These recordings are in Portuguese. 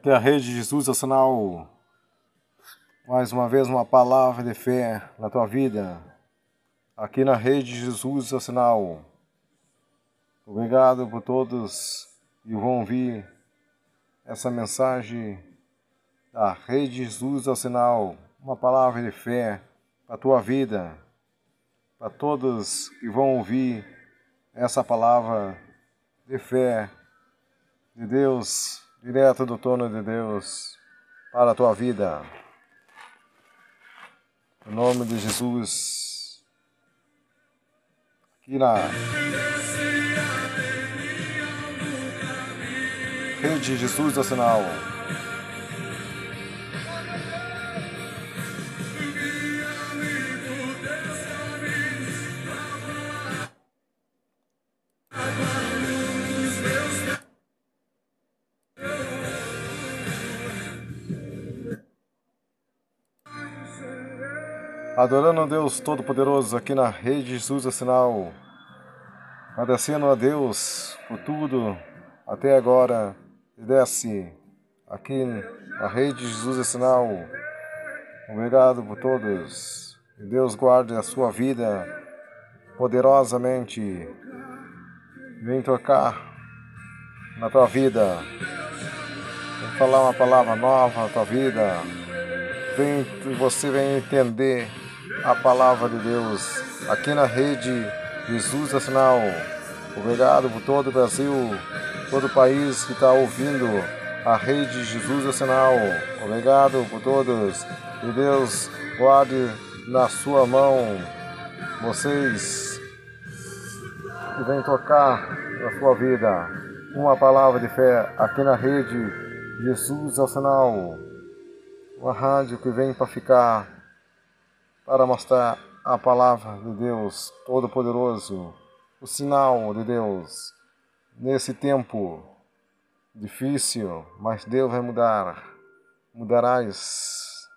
Aqui é a Rede Jesus o sinal. Mais uma vez uma palavra de fé na tua vida. Aqui na Rede Jesus o sinal. Obrigado por todos que vão ouvir essa mensagem da Rede Jesus o sinal. Uma palavra de fé para a tua vida. Para todos que vão ouvir essa palavra de fé de Deus direto do trono de Deus para a tua vida. Em nome de Jesus. Aqui na Rede Jesus é Adorando a Deus Todo-Poderoso aqui na Rede Jesus é Sinal. Agradecendo a Deus por tudo até agora. E desce aqui na Rede Jesus é Sinal. Obrigado por todos. Deus guarde a sua vida poderosamente. Vem tocar na tua vida. Vem falar uma palavra nova na tua vida. Vem, você vem entender a palavra de Deus aqui na rede Jesus Sinal. Obrigado por todo o Brasil, todo o país que está ouvindo a rede Jesus Sinal. Obrigado por todos. Que Deus guarde na sua mão vocês que vêm tocar na sua vida uma palavra de fé aqui na rede Jesus o Sinal. Uma rádio que vem para ficar para mostrar a palavra de Deus Todo-Poderoso, o sinal de Deus nesse tempo difícil, mas Deus vai mudar, mudarás.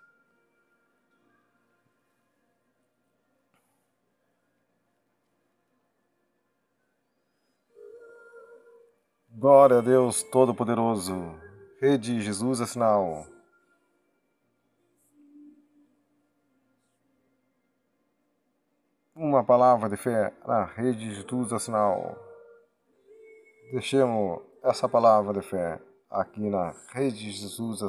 Glória a Deus Todo-Poderoso, Rede Jesus é sinal. Uma palavra de fé na rede de Jesus é sinal. Deixemos essa palavra de fé aqui na rede de Jesus é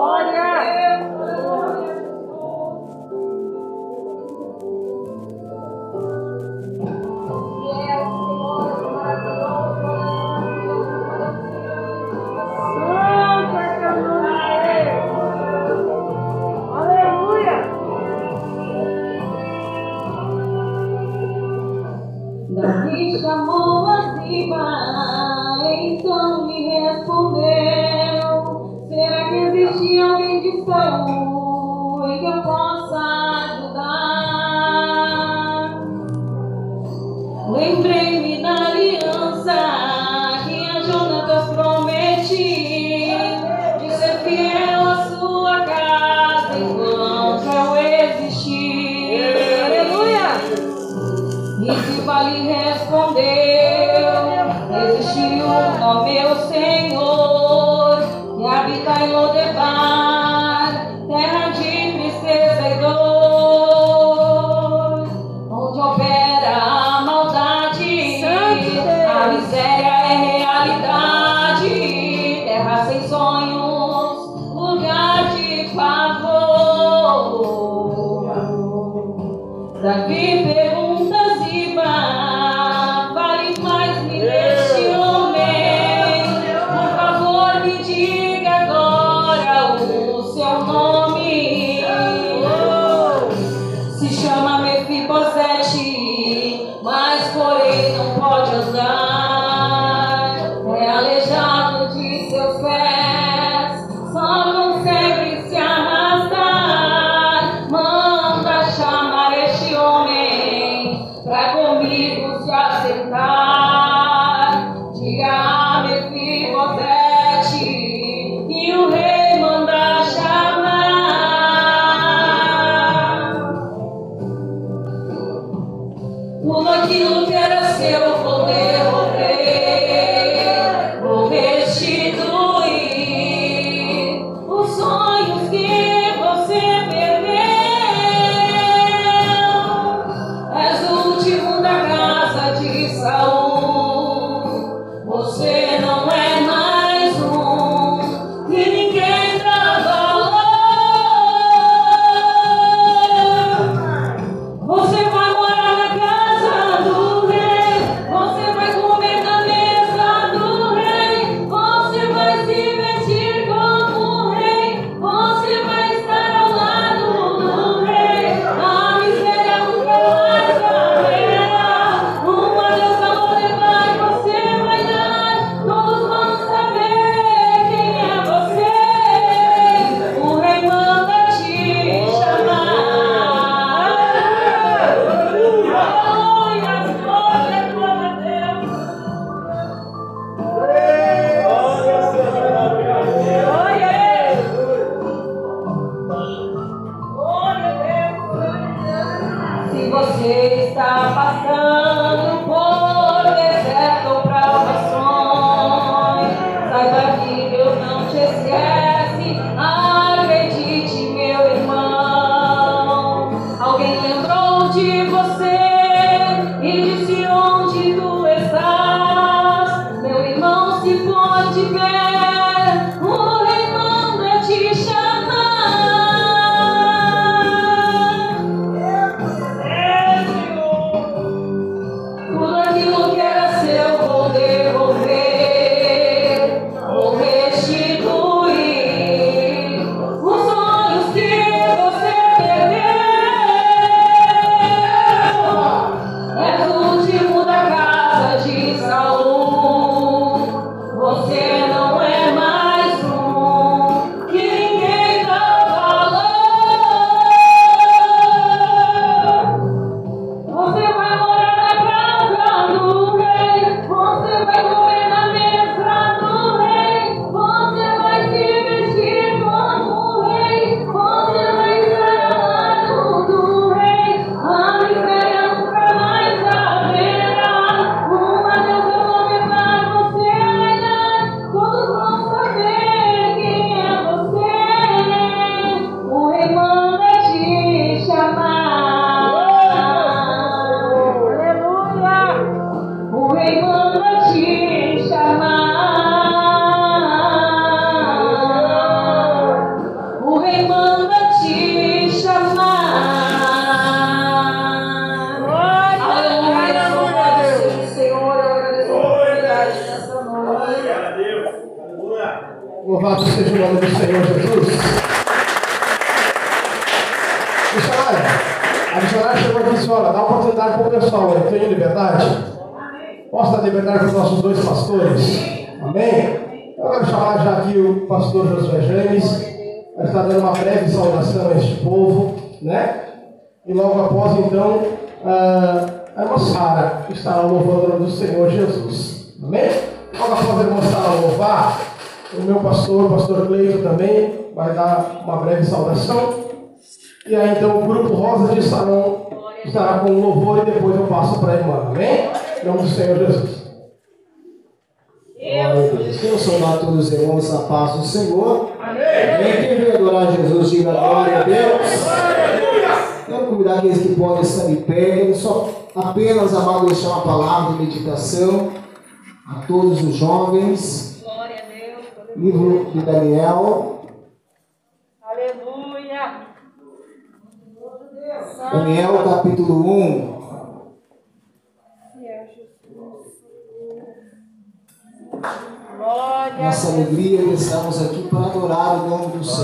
Glória!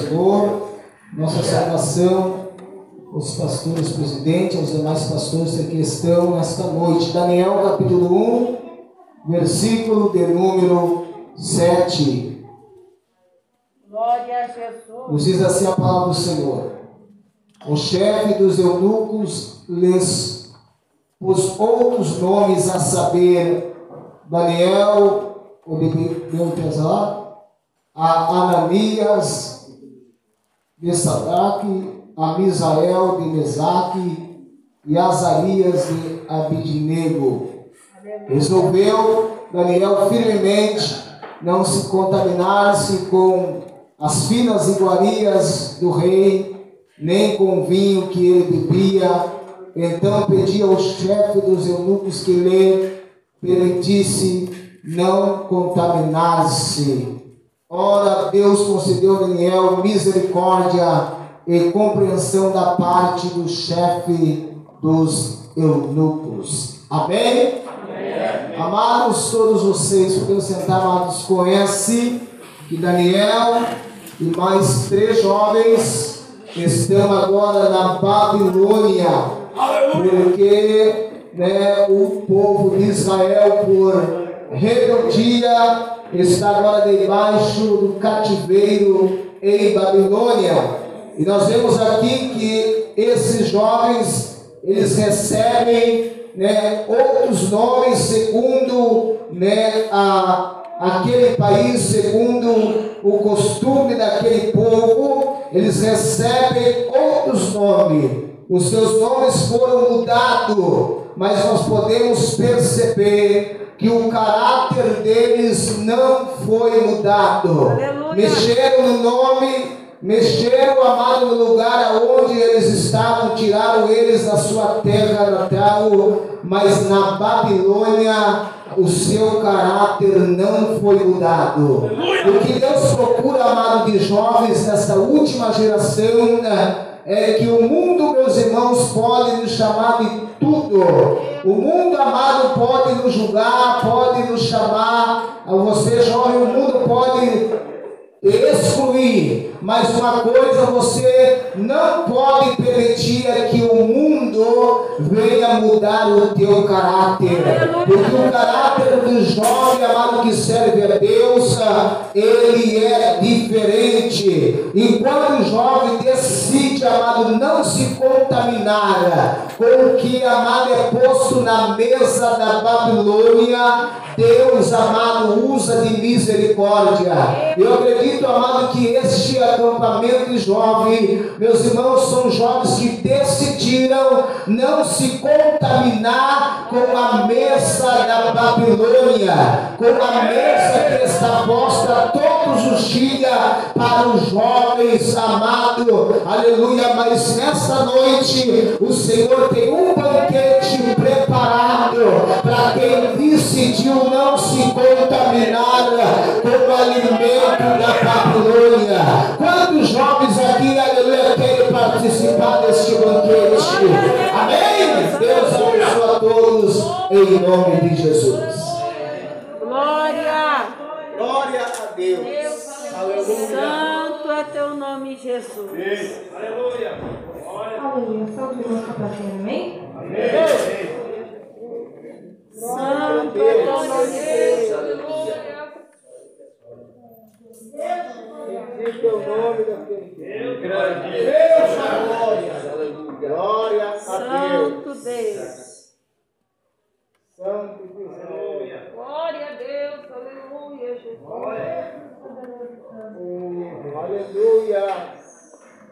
Senhor. Nossa salvação, os pastores presidentes, os demais pastores que aqui estão nesta noite. Daniel capítulo 1, versículo de número 7. Glória a Jesus. Nos diz assim a palavra do Senhor. O chefe dos eunucos lhes pôs outros nomes a saber Daniel, o de Beltesar, a Ananias, de Sadraque, a Misael de Mesaque e Azarias de Abidnego. Resolveu Daniel firmemente não se contaminar-se com as finas iguarias do rei, nem com o vinho que ele bebia. Então pedia ao chefe dos eunucos que lhe permitisse não contaminar-se. Ora, Deus concedeu a Daniel misericórdia e compreensão da parte do chefe dos eunucos. Amém? Amados, todos vocês, podemos sentar, amados, conhece que Daniel e mais três jovens estão agora na Babilônia, porque né, o povo de Israel, por rebeldia, está agora debaixo do cativeiro em Babilônia. E nós vemos aqui que esses jovens, eles recebem né, outros nomes segundo né, a, aquele país, segundo o costume daquele povo, eles recebem outros nomes. Os seus nomes foram mudados, mas nós podemos perceber que o caráter deles não foi mudado. Aleluia. Mexeram no nome, mexeram, amado, no lugar onde eles estavam, tiraram eles da sua terra natal, mas na Babilônia o seu caráter não foi mudado. O que Deus procura, amado, de jovens nesta última geração, né, é que o mundo, meus irmãos, pode nos chamar de tudo. O mundo, amado, pode nos julgar, pode nos chamar. Você, jovem, o mundo pode excluir, mas uma coisa você não pode permitir é que o mundo venha mudar o teu caráter, porque o caráter do jovem amado que serve a Deus, ele é diferente. Enquanto o jovem decide, amado, não se contaminar com o que, amado, é posto na mesa da Babilônia, Deus, amado, usa de misericórdia. Eu acredito, amado, que este acampamento jovem, meus irmãos, são jovens que decidiram não se contaminar com a mesa da Babilônia, com a mesa que está posta todos os dias para os jovens, amado, aleluia. Mas nessa noite, o Senhor tem um banquete preparado para quem decidiu não se contaminar com o alimento da Babilônia. Quantos jovens aqui, aleluia, querem participar deste banquete? Amém? Deus abençoe a todos, em nome de Jesus. Glória! Glória a Deus! Aleluia! Santo é teu nome, Jesus! Deus. Aleluia! Aleluia! Santo é nosso Pai. amém? Amém! Santo é teu nome, Jesus! Aleluia! Bendito é o nome daquele é. Deus. Grande. Deus da glória. Glória a Santo Deus. Santo Deus. Santo Deus. Glória a Deus. Aleluia, Jesus. Glória. Oh, aleluia.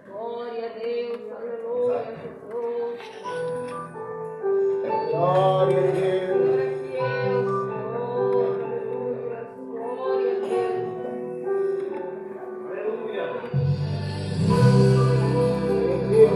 Glória a Deus. Aleluia, Jesus. Glória a Deus.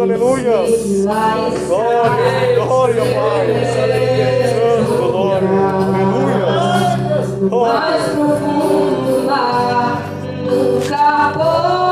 Aleluia. Glória, glória, Pai. Santo glória, aleluia. Glória. Mais profundo lá, nunca pôde.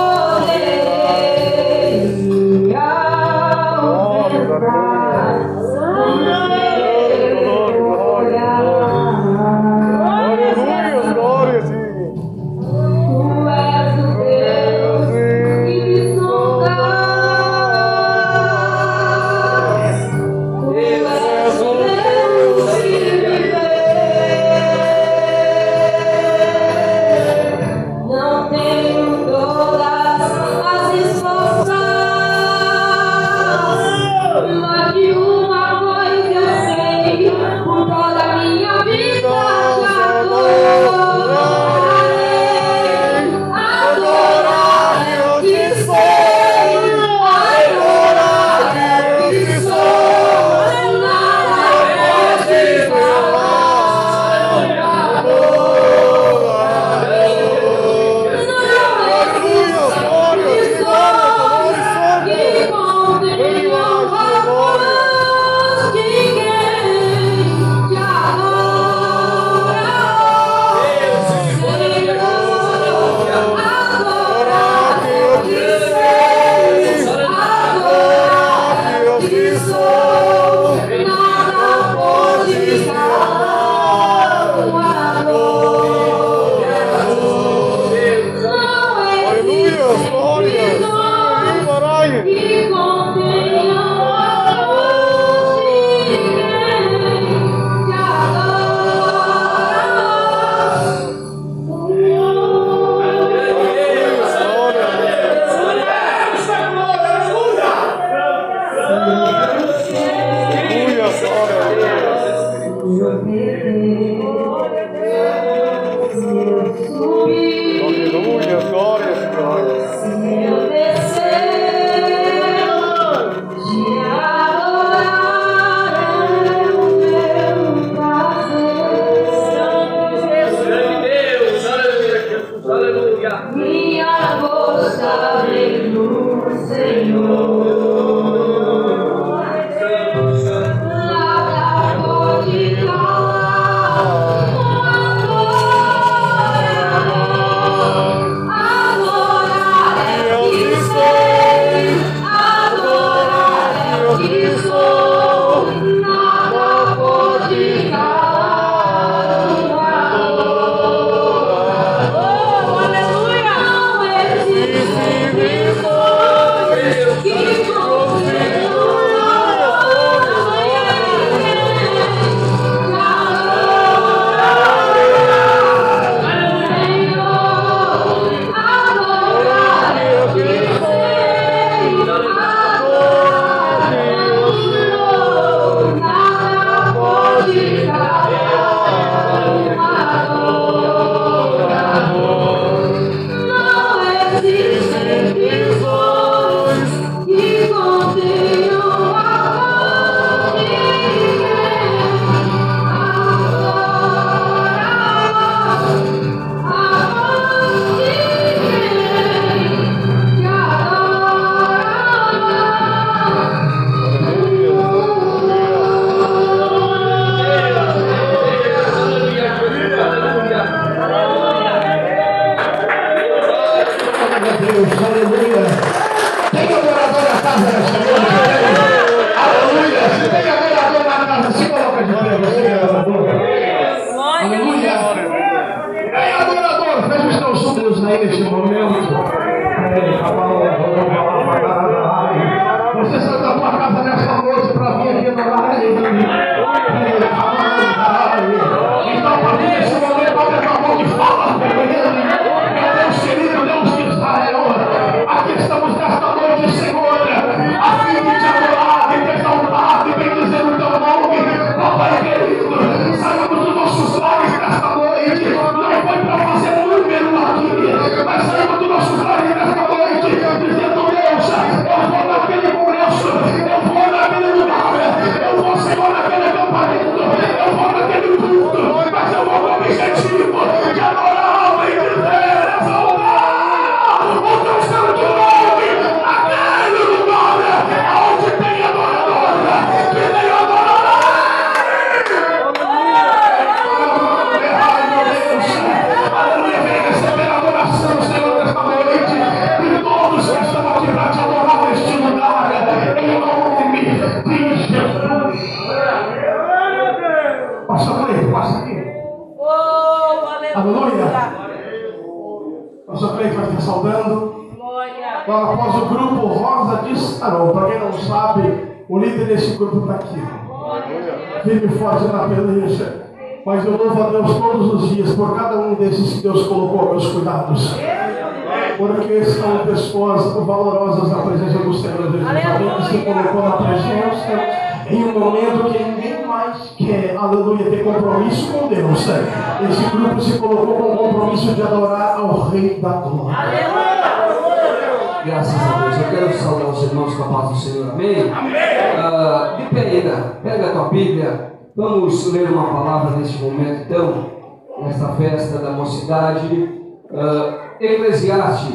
Ah, Eclesiastes,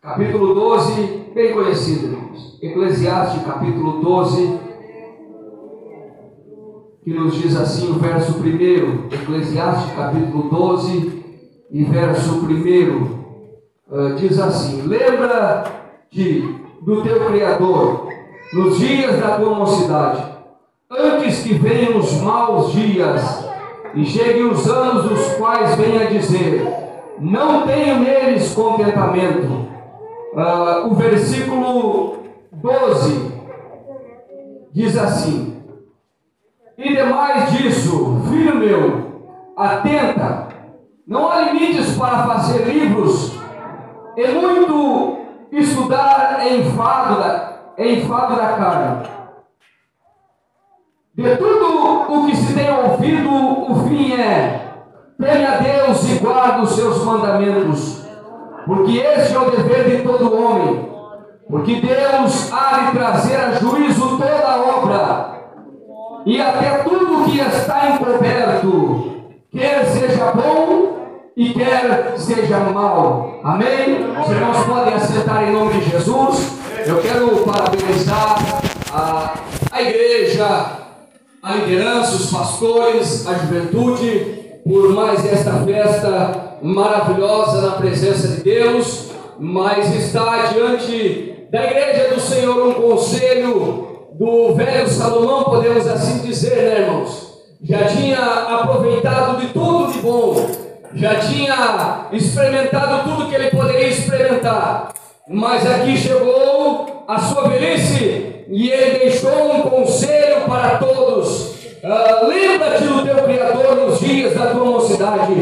capítulo 12, bem conhecido, irmãos. Eclesiastes, capítulo 12, que nos diz assim o verso 1. Eclesiastes, capítulo 12, e verso 1. Uh, diz assim: Lembra-te do teu Criador nos dias da tua mocidade, antes que venham os maus dias e cheguem os anos dos quais venha dizer: Não tenho neles contentamento. Uh, o versículo 12 diz assim: E demais disso, filho meu, atenta, não há limites para fazer livros e muito estudar é enfado da, é enfado da carne. De tudo o que se tem ouvido, o fim é: teme a Deus e guarda os seus mandamentos, porque este é o dever de todo homem. Porque Deus há de trazer a juízo toda obra, e até tudo que está encoberto, quer seja bom e quer seja mal. Amém? Os irmãos podem assentar em nome de Jesus. Eu quero parabenizar a, a igreja, a liderança, os pastores, a juventude, por mais esta festa maravilhosa na presença de Deus. Mas está diante da igreja do Senhor um conselho do velho Salomão, podemos assim dizer, né, irmãos? Já tinha aproveitado de tudo de bom já tinha experimentado tudo que ele poderia experimentar, mas aqui chegou a sua velhice e ele deixou um conselho para todos. Uh, Lembra-te do teu Criador nos dias da tua mocidade,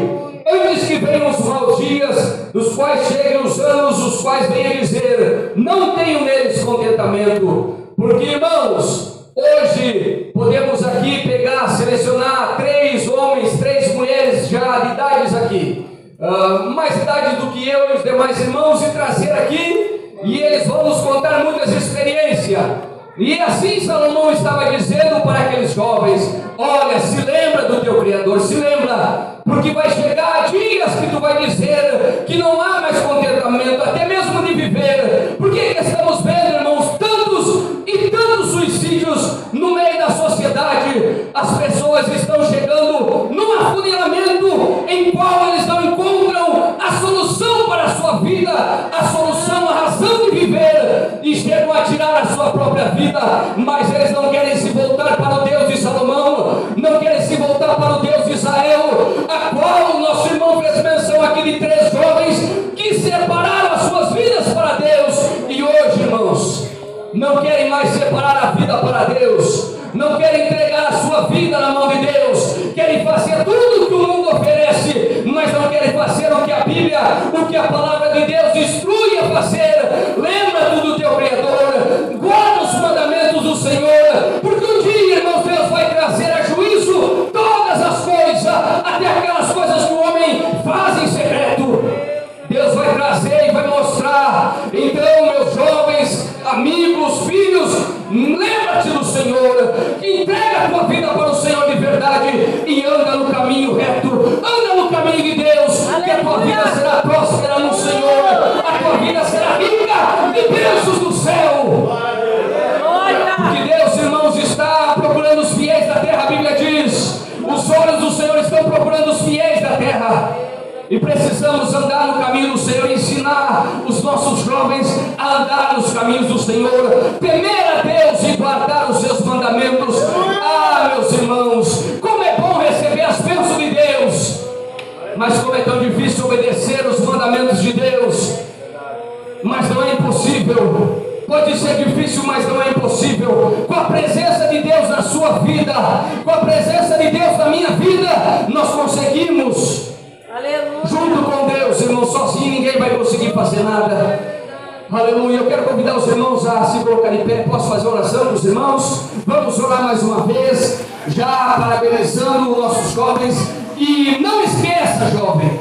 antes que venham os maus dias, dos quais cheguem os anos, os quais venham dizer: Não tenho neles contentamento, porque irmãos, Hoje podemos aqui pegar, selecionar três homens, três mulheres já de idades aqui, uh, mais idade do que eu e os demais irmãos, e trazer aqui, e eles vão nos contar muitas experiências. E assim Salomão estava dizendo para aqueles jovens: Olha, se lembra do teu Criador, se lembra, porque vai chegar dias que tu vai dizer que não há mais contentamento, até mesmo de viver. Por que estamos vendo, irmãos, e tantos suicídios da sociedade. As pessoas estão chegando num afunilamento em qual eles não encontram a solução para a sua vida, a solução, a razão de viver, e chegam a tirar a sua própria vida, mas eles não querem se voltar para o Deus de Salomão, não querem se voltar para o Deus de Israel, a qual o nosso irmão fez menção aqui de três jovens que separaram as suas vidas para Deus, e hoje, irmãos, não querem mais separar a vida para Deus, não querem entregar a sua vida na mão de Deus, querem fazer tudo o que o mundo oferece, mas não querem fazer o que a Bíblia, o que a palavra de Deus instrui a fazer. Lembra-te do teu Criador, guarda os mandamentos e anda no caminho reto, anda no caminho de Deus, Aleluia. que a tua vida será próspera no Senhor, a tua vida será rica de bênçãos do céu. Porque Deus, irmãos, está procurando os fiéis da terra, a Bíblia diz: os olhos do Senhor estão procurando os fiéis da terra. E precisamos andar no caminho do Senhor, ensinar os nossos jovens a andar nos caminhos do Senhor, não é difícil, mas não é impossível. Com a presença de Deus na sua vida, com a presença de Deus na minha vida, nós conseguimos. Aleluia. Junto com Deus, irmão, sozinho ninguém vai conseguir fazer nada. Aleluia. Eu quero convidar os irmãos a se colocar de pé. Posso fazer oração dos irmãos? Vamos orar mais uma vez, já parabenizando os nossos jovens. E não esqueça, jovem,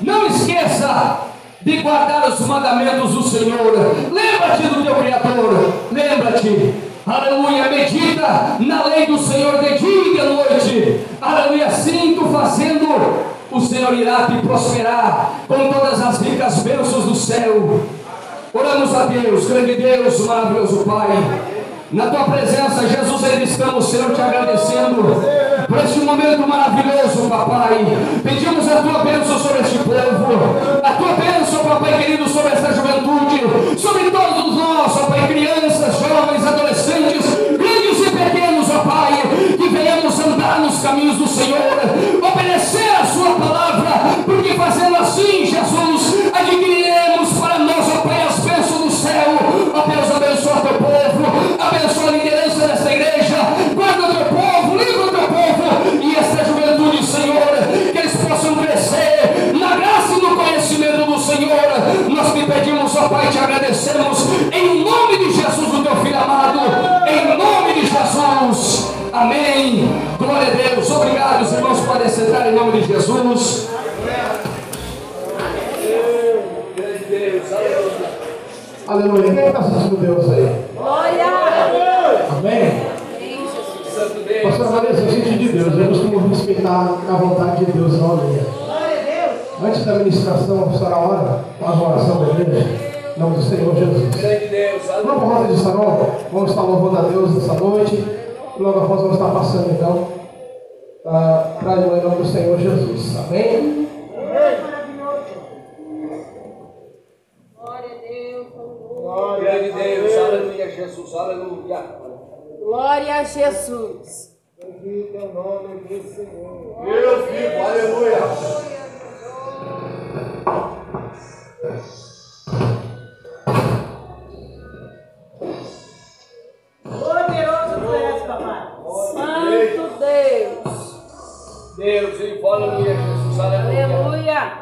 não esqueça de guardar os mandamentos do Senhor. Lembra-te do teu Criador. Lembra-te. Aleluia, medita na lei do Senhor de dia e de noite. Aleluia, assim fazendo, o Senhor irá te prosperar com todas as ricas bênçãos do céu. Oramos a Deus, grande Deus, maravilhoso Pai. Na tua presença, Jesus, ainda estamos, Senhor, te agradecendo por este momento maravilhoso, papai. Pedimos a tua bênção sobre este povo, a tua bênção, papai querido, sobre esta juventude, sobre todos nós, ó Pai, crianças, jovens, adolescentes, grandes e pequenos, ó Pai, que venhamos andar nos caminhos do Senhor, obedecer a Sua palavra, porque fazendo assim, Jesus, adquiriremos ó Pai, te agradecemos em nome de Jesus, o teu filho amado, em nome de Jesus. Amém. Glória a Deus. Obrigado, os irmãos podem sentar em nome de Jesus. Aleluia. Quem está sentindo Deus aí? Glória. Amém? Pastor Vanessa, sinto de Deus. Eu costumo respeitar a vontade de Deus, não a minha. Antes da ministração, a senhora ora, faz uma oração da igreja. Em nome do Senhor Jesus. Vamos para a roda de sarão. Vamos estar louvando a Deus nessa noite. Logo após vamos estar passando então ah, para em nome do Senhor Jesus. Amém? Glória a Deus. Glória a Deus. Aleluia, Jesus. Aleluia. Glória a Jesus. Eu vivo. Aleluia. Poderoso Deus, em aleluia, Jesus. Aleluia. Aleluia.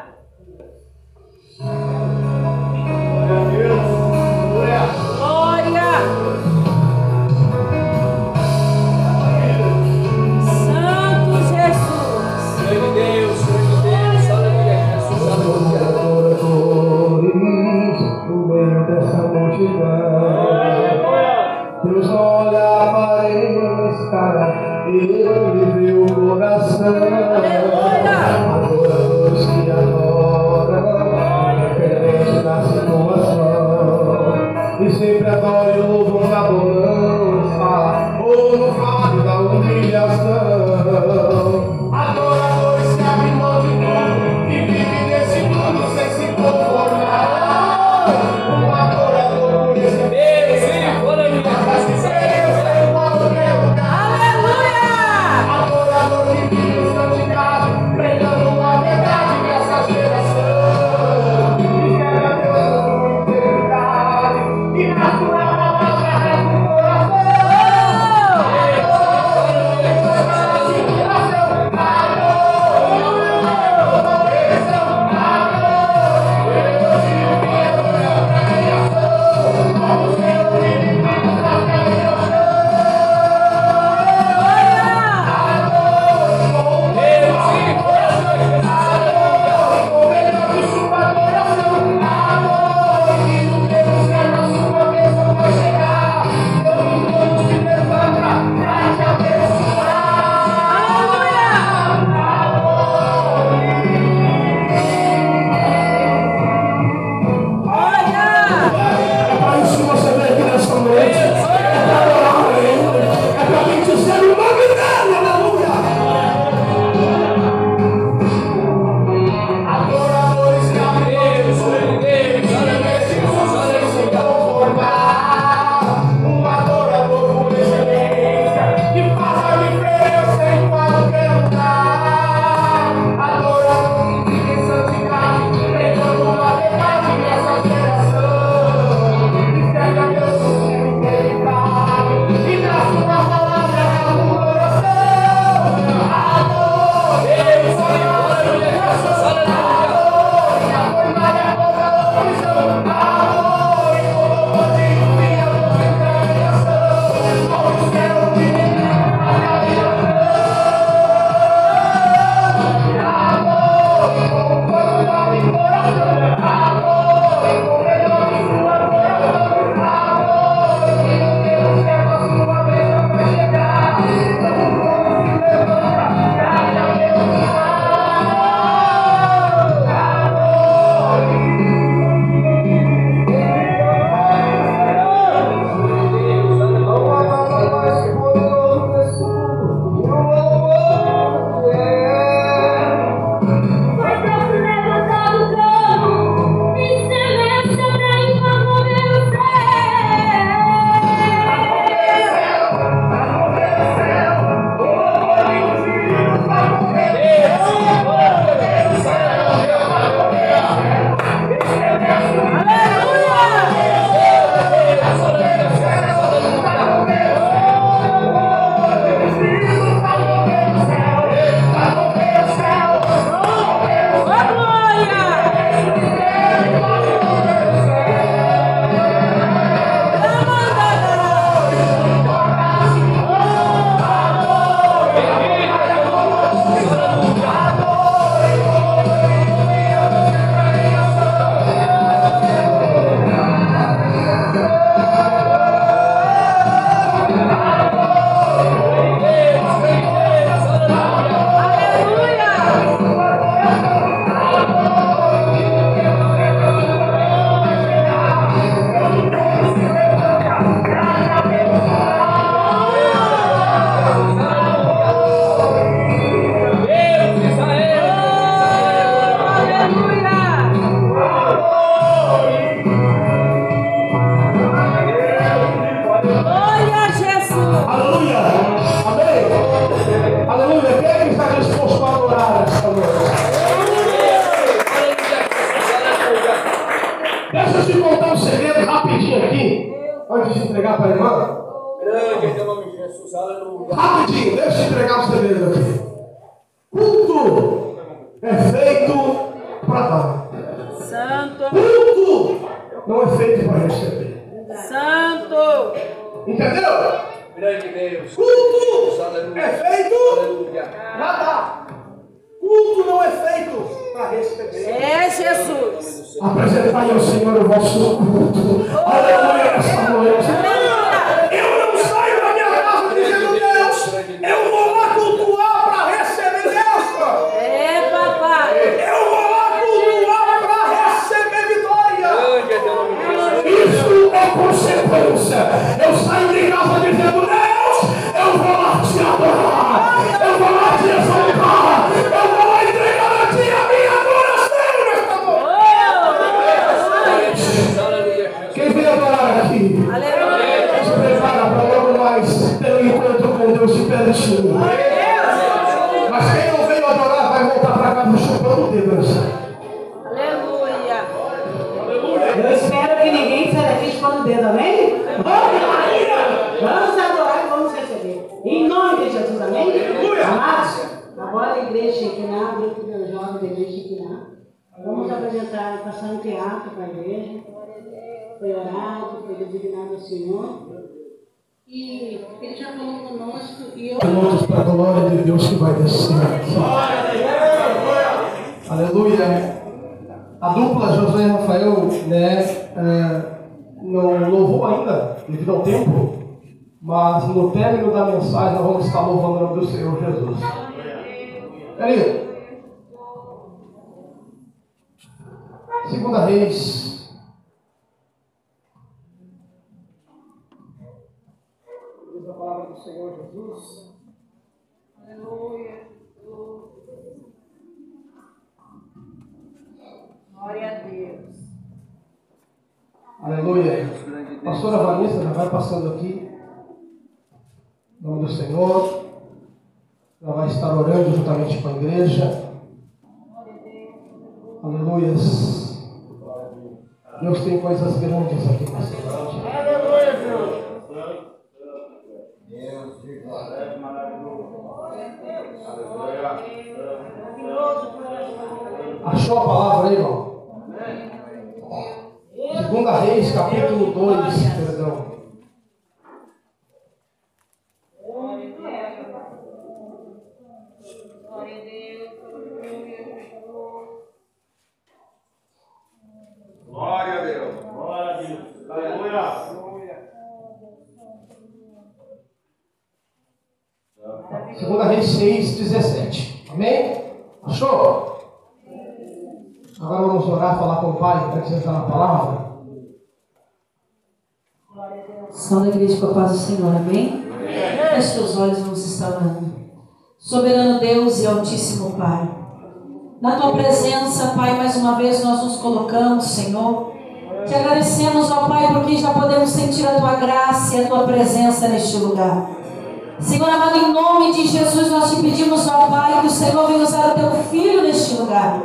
Aleluia, essa noite. Eu não saio da minha casa dizendo, Deus, eu vou lá cultuar para receber Deus. É, papai. Eu vou lá cultuar para receber vitória. É. Isso é consequência. Eu saio foi designado ao Senhor. E ele já falou conosco e eu. Minutos para a glória de Deus que vai descer. Aleluia. A dupla José e Rafael, né, é, não louvou ainda, devido ao tempo, mas no término da mensagem nós vamos estar louvando o nome do Senhor Jesus. Querido, segunda Reis, diz a palavra do Senhor Jesus. Aleluia. Glória a Deus. Aleluia. Pastora Vanessa já vai passando aqui. Em nome do Senhor. Ela vai estar orando juntamente com a igreja. Aleluia. Deus tem coisas grandes aqui nessa noite. Achou a palavra aí, irmão? Segunda Reis, capítulo 2, perdão. Glória a Deus. Glória a Deus. Aleluia. Segunda Reis 6, 17. Amém? Achou? Agora vamos orar, falar com o Pai, para que você entrar na palavra. São da igreja com a paz do Senhor, amém? Feche seus olhos, vamos estar orando. Soberano Deus e Altíssimo Pai, na tua presença, Pai, mais uma vez nós nos colocamos, Senhor. Te agradecemos, ó Pai, porque já podemos sentir a tua graça e a tua presença neste lugar. Senhor amado, em nome de Jesus, nós te pedimos, ó Pai, que o Senhor venha usar o teu filho neste lugar.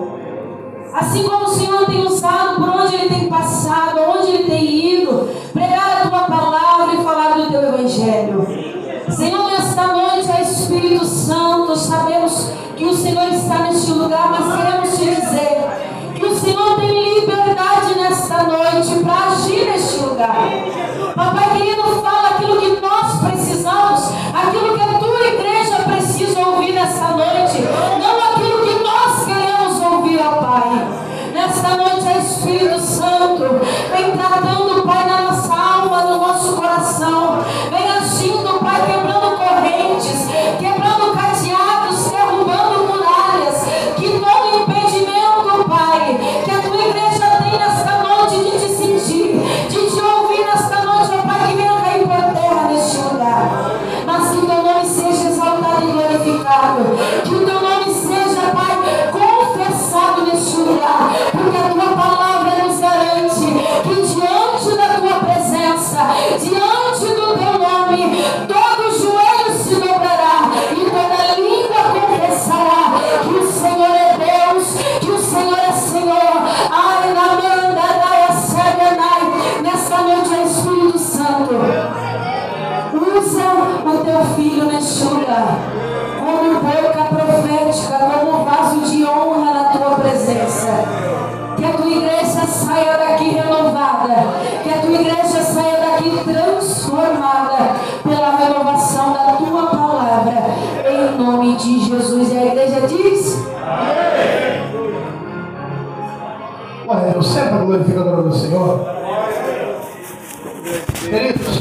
Assim como o Senhor tem usado por onde ele tem passado, onde ele tem ido, pregar a tua palavra e falar do teu evangelho. Senhor, nesta noite, ó Espírito Santo, sabemos que o Senhor está neste lugar, mas queremos te dizer que o Senhor tem liberdade nesta noite para agir neste lugar. Precisamos, aquilo que a tua igreja precisa ouvir nesta noite, não aquilo que nós queremos ouvir, ó Pai. Nesta noite, ó Espírito Santo, vem tratando, Pai, na nossa alma, no nosso coração, vem glorificado. Honra na tua presença. Que a tua igreja saia daqui renovada. Que a tua igreja saia daqui transformada pela renovação da tua palavra. Em nome de Jesus. E a igreja diz: Glória a Deus, o nome do Senhor. Queridos,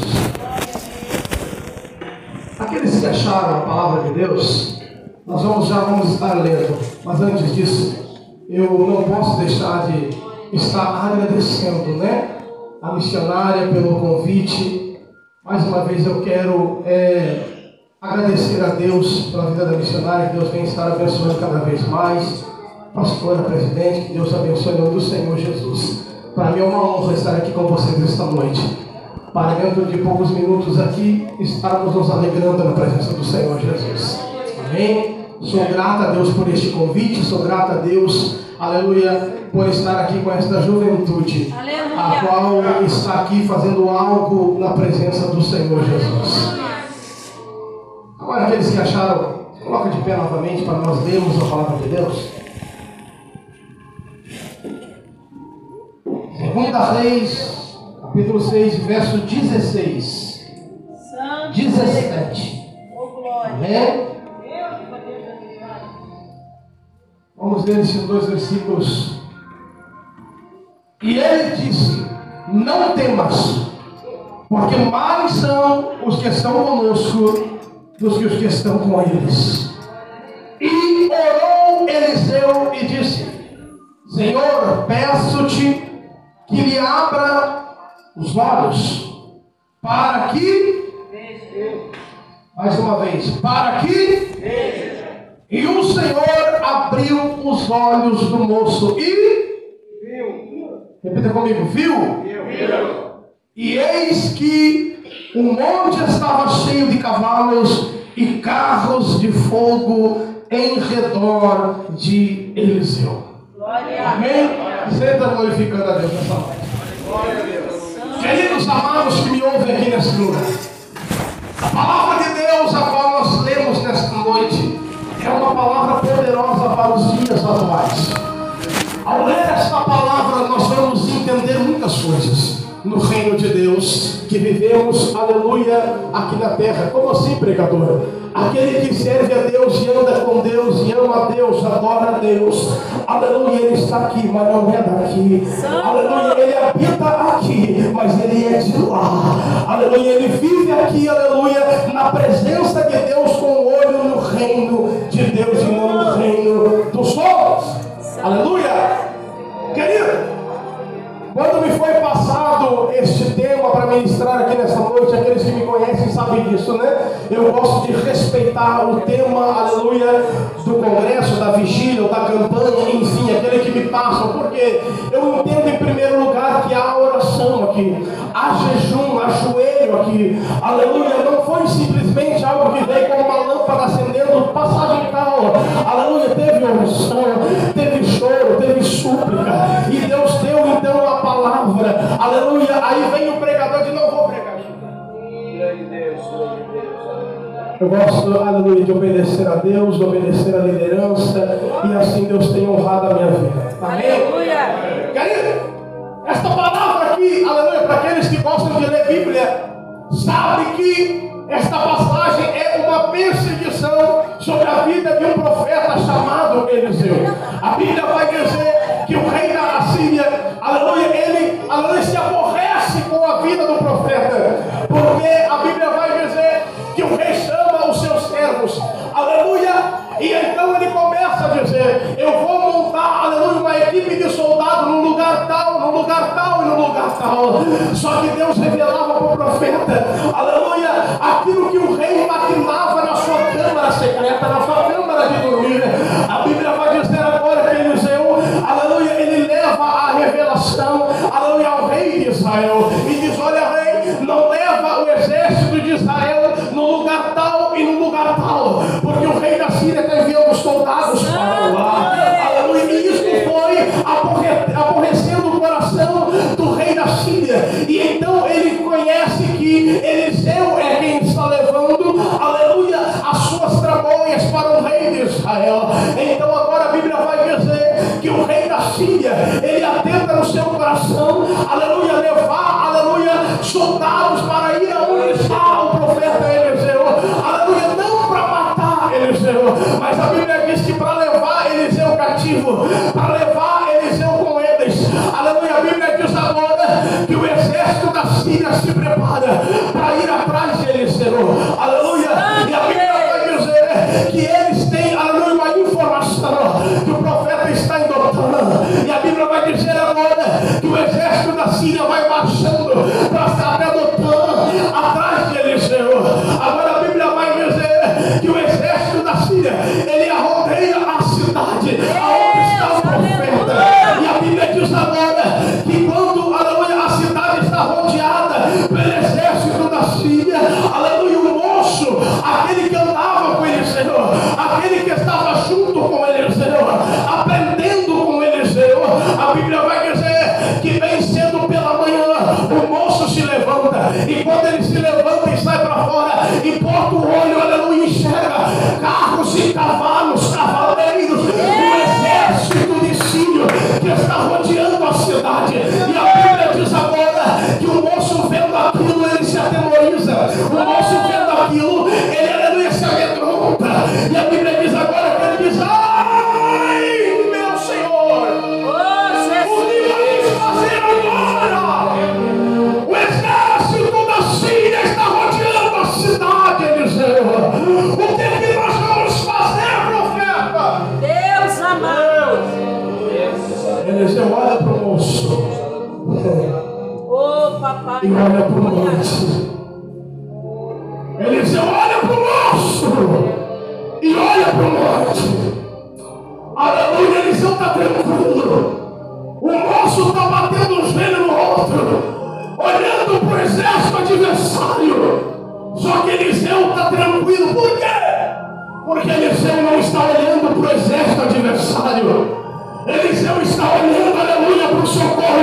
aqueles que acharam a palavra de Deus, nós vamos já vamos estar lendo. Mas antes disso, eu não posso deixar de estar agradecendo, né? A missionária pelo convite. Mais uma vez eu quero é, agradecer a Deus pela vida da missionária, que Deus vem estar abençoando cada vez mais. Pastora, presidente, que Deus abençoe em nome do Senhor Jesus. Para mim é uma honra estar aqui com vocês esta noite. Para dentro de poucos minutos aqui, estarmos nos alegrando na presença do Senhor Jesus. Amém? Sou grato a Deus por este convite, sou grato a Deus, aleluia, por estar aqui com esta juventude, a qual está aqui fazendo algo na presença do Senhor Jesus. Agora, aqueles que acharam, coloca de pé novamente para nós lermos a palavra de Deus. Segunda Reis, capítulo 6, verso 16. Santo. 17. Ô, glória. Amém? Vamos ler esses dois versículos. E ele disse: Não temas, porque mais são os que estão conosco dos que os que estão com eles. E orou Eliseu e disse: Senhor, peço-te que lhe abra os olhos, para que mais uma vez, para que e o Senhor abriu os olhos do moço e repita comigo, viu? E eis que o monte estava cheio de cavalos e carros de fogo em redor de Eliseu. Glória. Amém? Você está glorificando a Deus nessa noite. Queridos amados que me ouvem aqui nesse lugar. A palavra de Deus, a poderosa para os dias atuais. Ao ler esta palavra, nós vamos entender muitas coisas no reino de Deus que vivemos, aleluia, aqui na terra. Como assim, pregador? Aquele que serve a Deus e anda com Deus e ama a Deus, adora a Deus, aleluia, ele está aqui, mas não é daqui, aleluia, ele habita aqui, mas ele é de lá, aleluia, ele vive aqui, aleluia, na presença de Deus, com o olho no reino de Deus e não no reino dos homens, aleluia, querido. Quando me foi passado este tema para ministrar aqui nessa noite, aqueles que me conhecem sabem disso, né? Eu gosto de respeitar o tema, aleluia, do congresso, da vigília, da campanha, enfim, aquele que me passam, porque eu entendo em primeiro lugar que há oração aqui, há jejum, há joelho aqui, aleluia, não foi simplesmente algo que veio com uma lâmpada acendendo, passagem aleluia, teve oração, teve choro, teve súplica, e Deus deu então a palavra, aleluia. Aí vem o pregador de não vou pregar. Eu gosto, aleluia, de obedecer a Deus, de obedecer a liderança, e assim Deus tem honrado a minha vida. Amém? Aleluia. Querido, esta palavra aqui, aleluia, para aqueles que gostam de ler Bíblia, sabe que esta passagem é uma perseguição sobre a vida de um profeta chamado Eliseu. A Bíblia vai dizer que o rei da Assíria, aleluia, ele, aleluia, se aborrece com a vida do profeta, porque a Bíblia vai dizer que o rei chama os seus servos, aleluia, e então ele começa a dizer: Eu vou montar, aleluia, uma equipe de soldados no lugar tal, no lugar tal e no lugar tal. Só que Deus revelava para o profeta, aleluia, o exército da Síria vai marchando. está olhando, aleluia, para o socorro.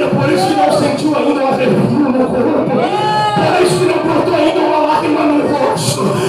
coluna, por isso que não sentiu ainda uma vergonha na coluna, por isso que não cortou ainda uma lágrima no rosto.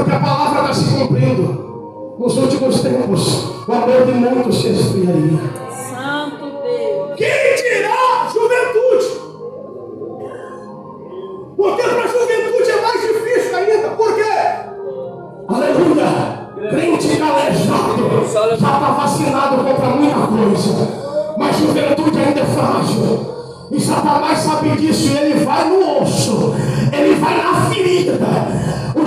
porque a palavra está se cumprindo. Nos últimos tempos, o amor de muitos se esfriaria. Santo Deus! Quem dirá juventude? Porque para a juventude é mais difícil ainda. Por quê? Aleluia! Crente calejado já está vacinado contra muita coisa. Mas juventude ainda é frágil. E Satanás sabe disso, ele vai no osso, ele vai na ferida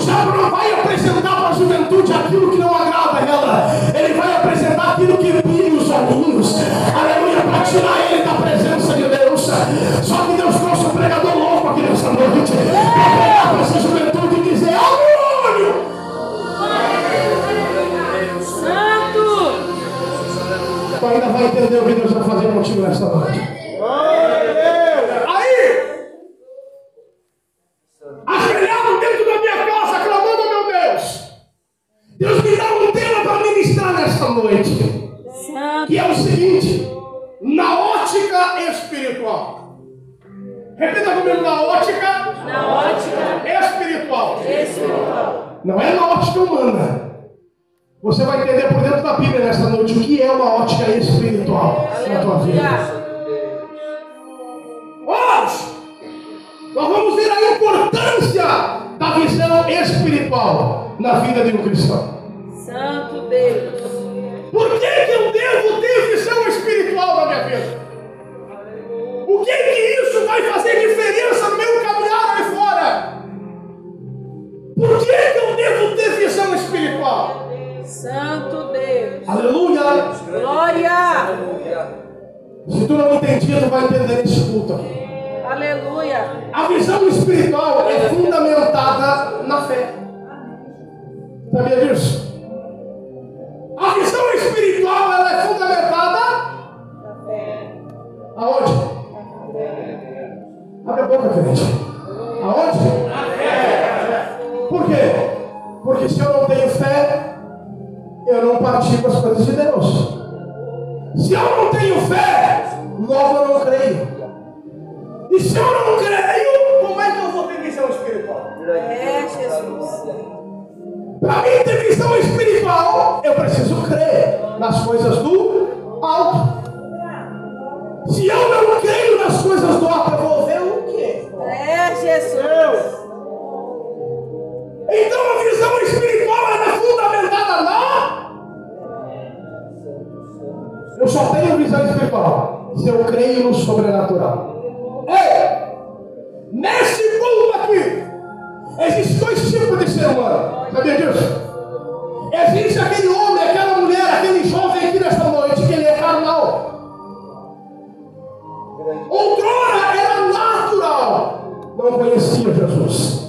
diabo não vai apresentar para a juventude aquilo que não agrada a ela. Ele vai apresentar aquilo que vive os alunos. Aleluia, para tirar ele da presença de Deus. Só que Deus trouxe um pregador louco aqui nessa noite. Para pegar para essa juventude e dizer, orgulho! Santo! Você ainda vai entender o que Deus vai fazer contigo nessa noite. princípio do ser humano. Sabia disso? Existe aquele homem, aquela mulher, aquele jovem aqui nesta noite que ele é carnal. Outrora era natural, não conhecia Jesus.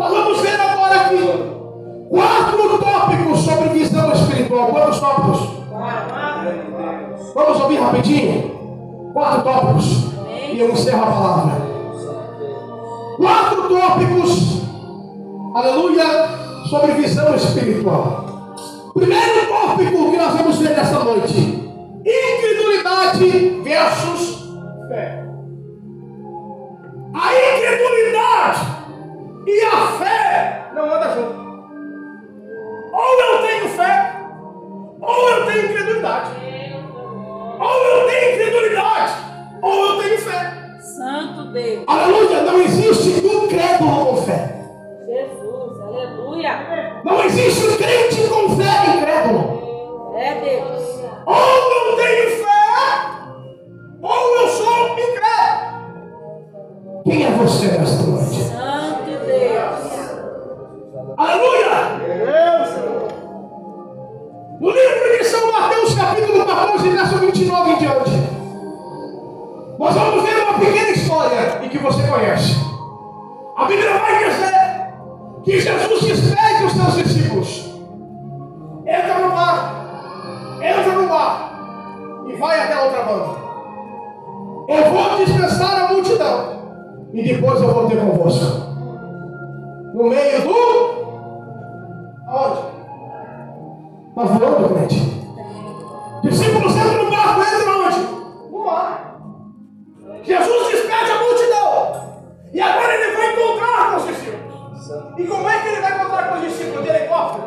Nós vamos ver agora aqui quatro tópicos sobre visão espiritual. Quantos tópicos? Vamos ouvir rapidinho? Quatro tópicos. E eu encerro a palavra. Quatro tópicos. Aleluia. Sobre visão espiritual. Primeiro tópico que nós vamos ver nessa noite: incredulidade versus fé. A incredulidade e a fé não anda junto. Ou eu tenho fé, ou eu tenho incredulidade. Ou eu tenho incredulidade, ou eu tenho fé. Santo Deus. Aleluia, não existe um crédulo com fé. Jesus, aleluia. Não existe um crente com fé incrédulo. É Deus. Ou eu tenho fé, ou eu sou incrédulo. Quem é você nesta noite? Aleluia! No livro de São Mateus, capítulo 14, verso 29 em diante, nós vamos ver uma pequena história e que você conhece. A Bíblia vai dizer que Jesus despede os seus discípulos. Entra no mar, entra no mar e vai até a outra banda. Eu vou dispensar a multidão e depois eu vou ter convosco. No meio do Aonde? Está voando, crente. Discípulos entram no barco, entram onde? No mar. Jesus despede a multidão. E agora ele vai encontrar com os discípulos. E como é que ele vai encontrar com os discípulos? De helicóptero?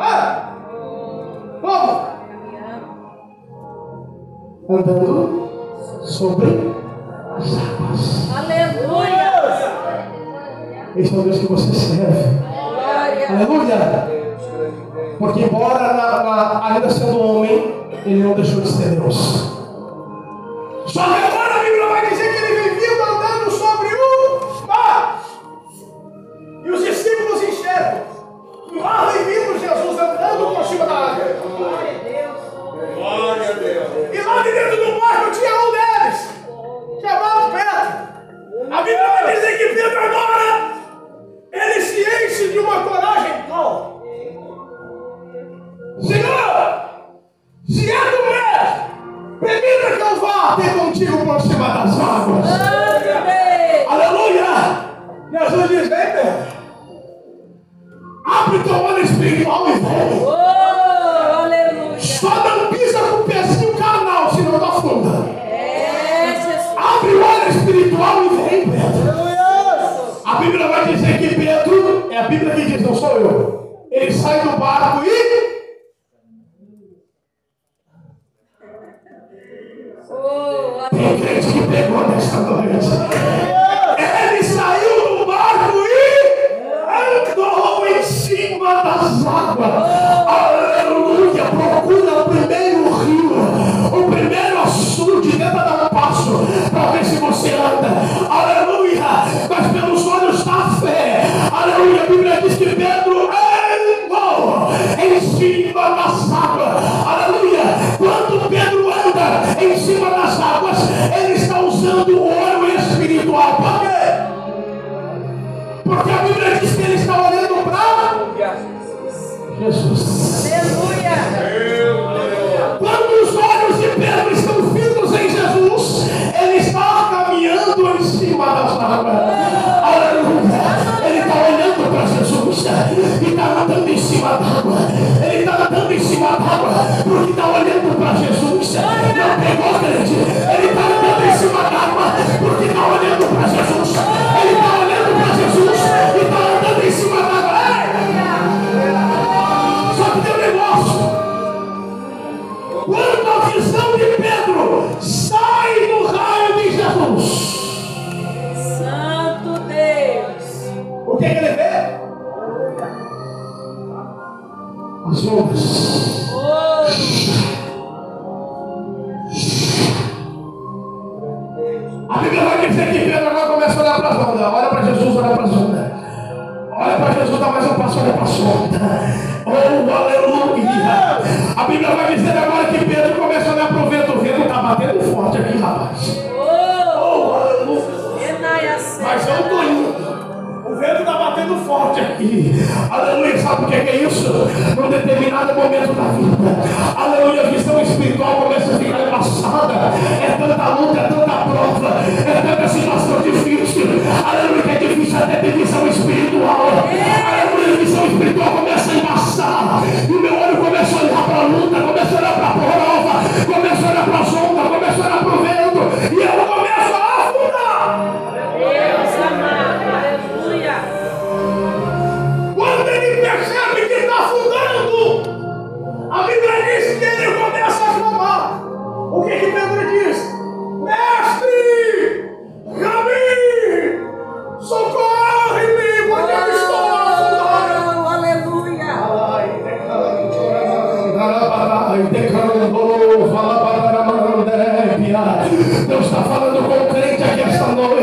Ah! Como? Andando sobre as águas. Aleluia. Esse é o Deus que você serve. Glória. Aleluia! Porque embora na, na, ainda sendo homem, ele não deixou de ser Deus. Só que agora a Bíblia vai dizer que ele vindo andando sobre o mar. E os discípulos enxergam. Lá vem vindo Jesus andando por cima da água. E lá de dentro do barco tinha um deles, chamado Pedro. A Bíblia vai dizer que Pedro agora, ele se enche de uma coragem tal. Senhor, se é tu és, permita que eu vá ter contigo por cima das águas. Deus. Aleluia! Jesus diz, vem Pedro. Abre teu olho espiritual e vem. Oh, aleluia. Só não pisa com o pezinho carnal, senão tu afunda. É, Jesus. Abre o olho espiritual e vem, Pedro. Sou eu. Ele sai do barco e. Oh, Tem crente que pegou nesta noite. Aleluia! Ele está olhando para Jesus determinado momento da vida. Aleluia. A visão espiritual começa a ficar embaçada.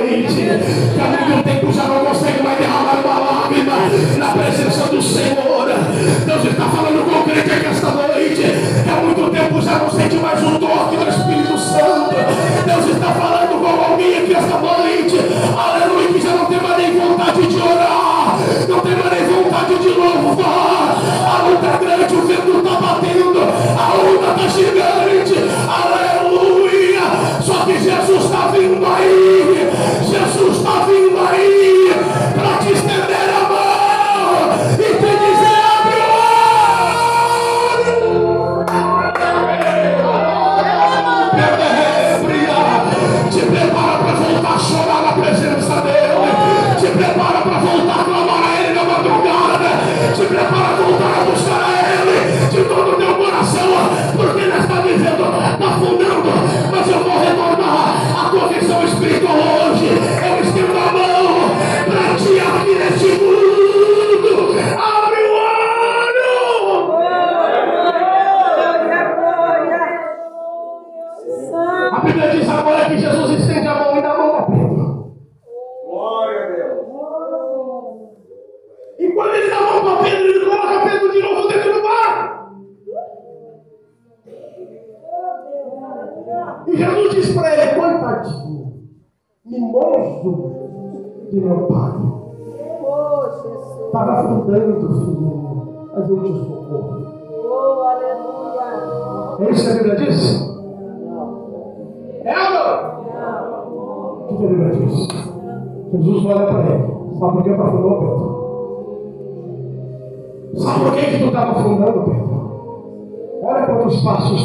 Noite. Que há muito tempo já não consegue mais derramar uma lágrima na presença do Senhor. Deus está falando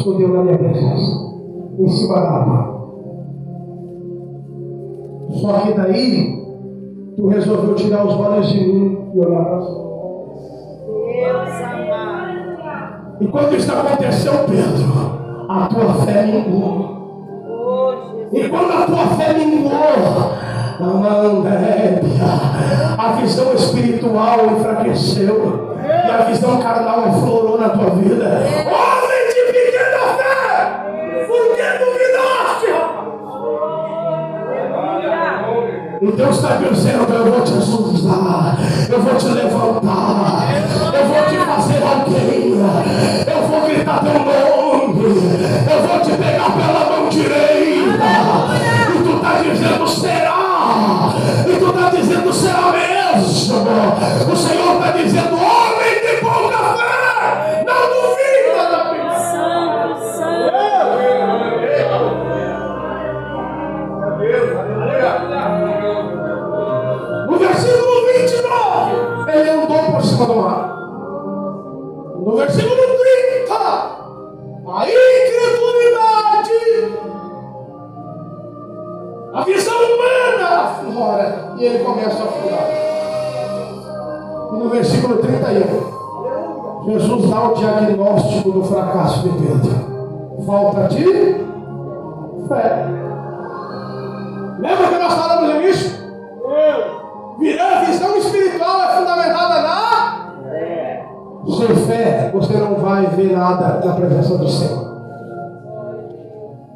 quantos passos tu deu na minha presença. Em cima da água. Só que daí, tu resolveu tirar os olhos de mim e olhar para cima. E quando isso aconteceu, Pedro, a tua fé minguou. E quando a tua fé minguou, a visão espiritual enfraqueceu e a visão carnal aflorou na tua vida. Homem E Deus está dizendo: Eu vou te ajudar, eu vou te levantar, eu vou te fazer alguém, eu vou gritar teu nome, eu vou te pegar pela mão direita. E tu está dizendo: será? E tu está dizendo: será mesmo? O Senhor está dizendo: homem No versículo 29, ele andou por cima do mar. No versículo 30, a incredulidade, a visão humana aflora e ele começa a aflorar. E no versículo 31, Jesus dá o diagnóstico do fracasso de Pedro: falta de fé. Lembra que nós falamos no início? A visão espiritual é fundamentada na. Sem fé, você não vai ver nada da presença do Senhor.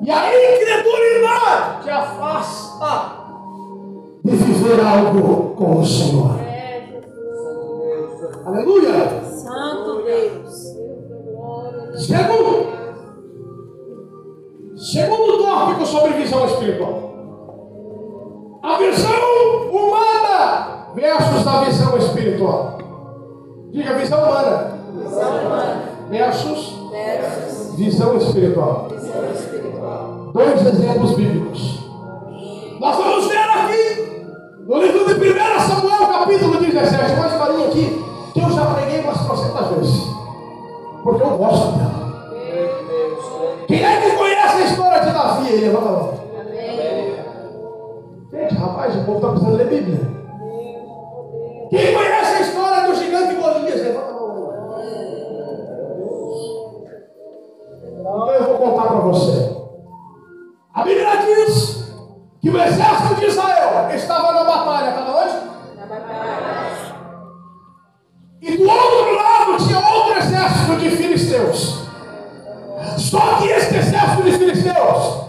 E a incredulidade te afasta de viver algo com o Senhor. Aleluia! Santo Deus. Segundo, segundo tópico sobre visão espiritual. A visão humana versus a visão espiritual. Diga visão humana. Versus visão espiritual. Dois exemplos bíblicos. Nós vamos ver aqui no livro de 1 Samuel, capítulo 17, uma historinha aqui que eu já preguei umas trocentas vezes. Porque eu gosto dela. Quem é que conhece a história de Davi? aí? Levanta a mão. Gente, rapaz, o povo está precisando ler Bíblia. Quem conhece a história do gigante Golias? Levanta a mão. Então eu vou contar para você. A Bíblia diz que o exército de Israel estava na batalha. Estava onde? E do outro lado tinha outro exército de filisteus. Só que este exército de filisteus,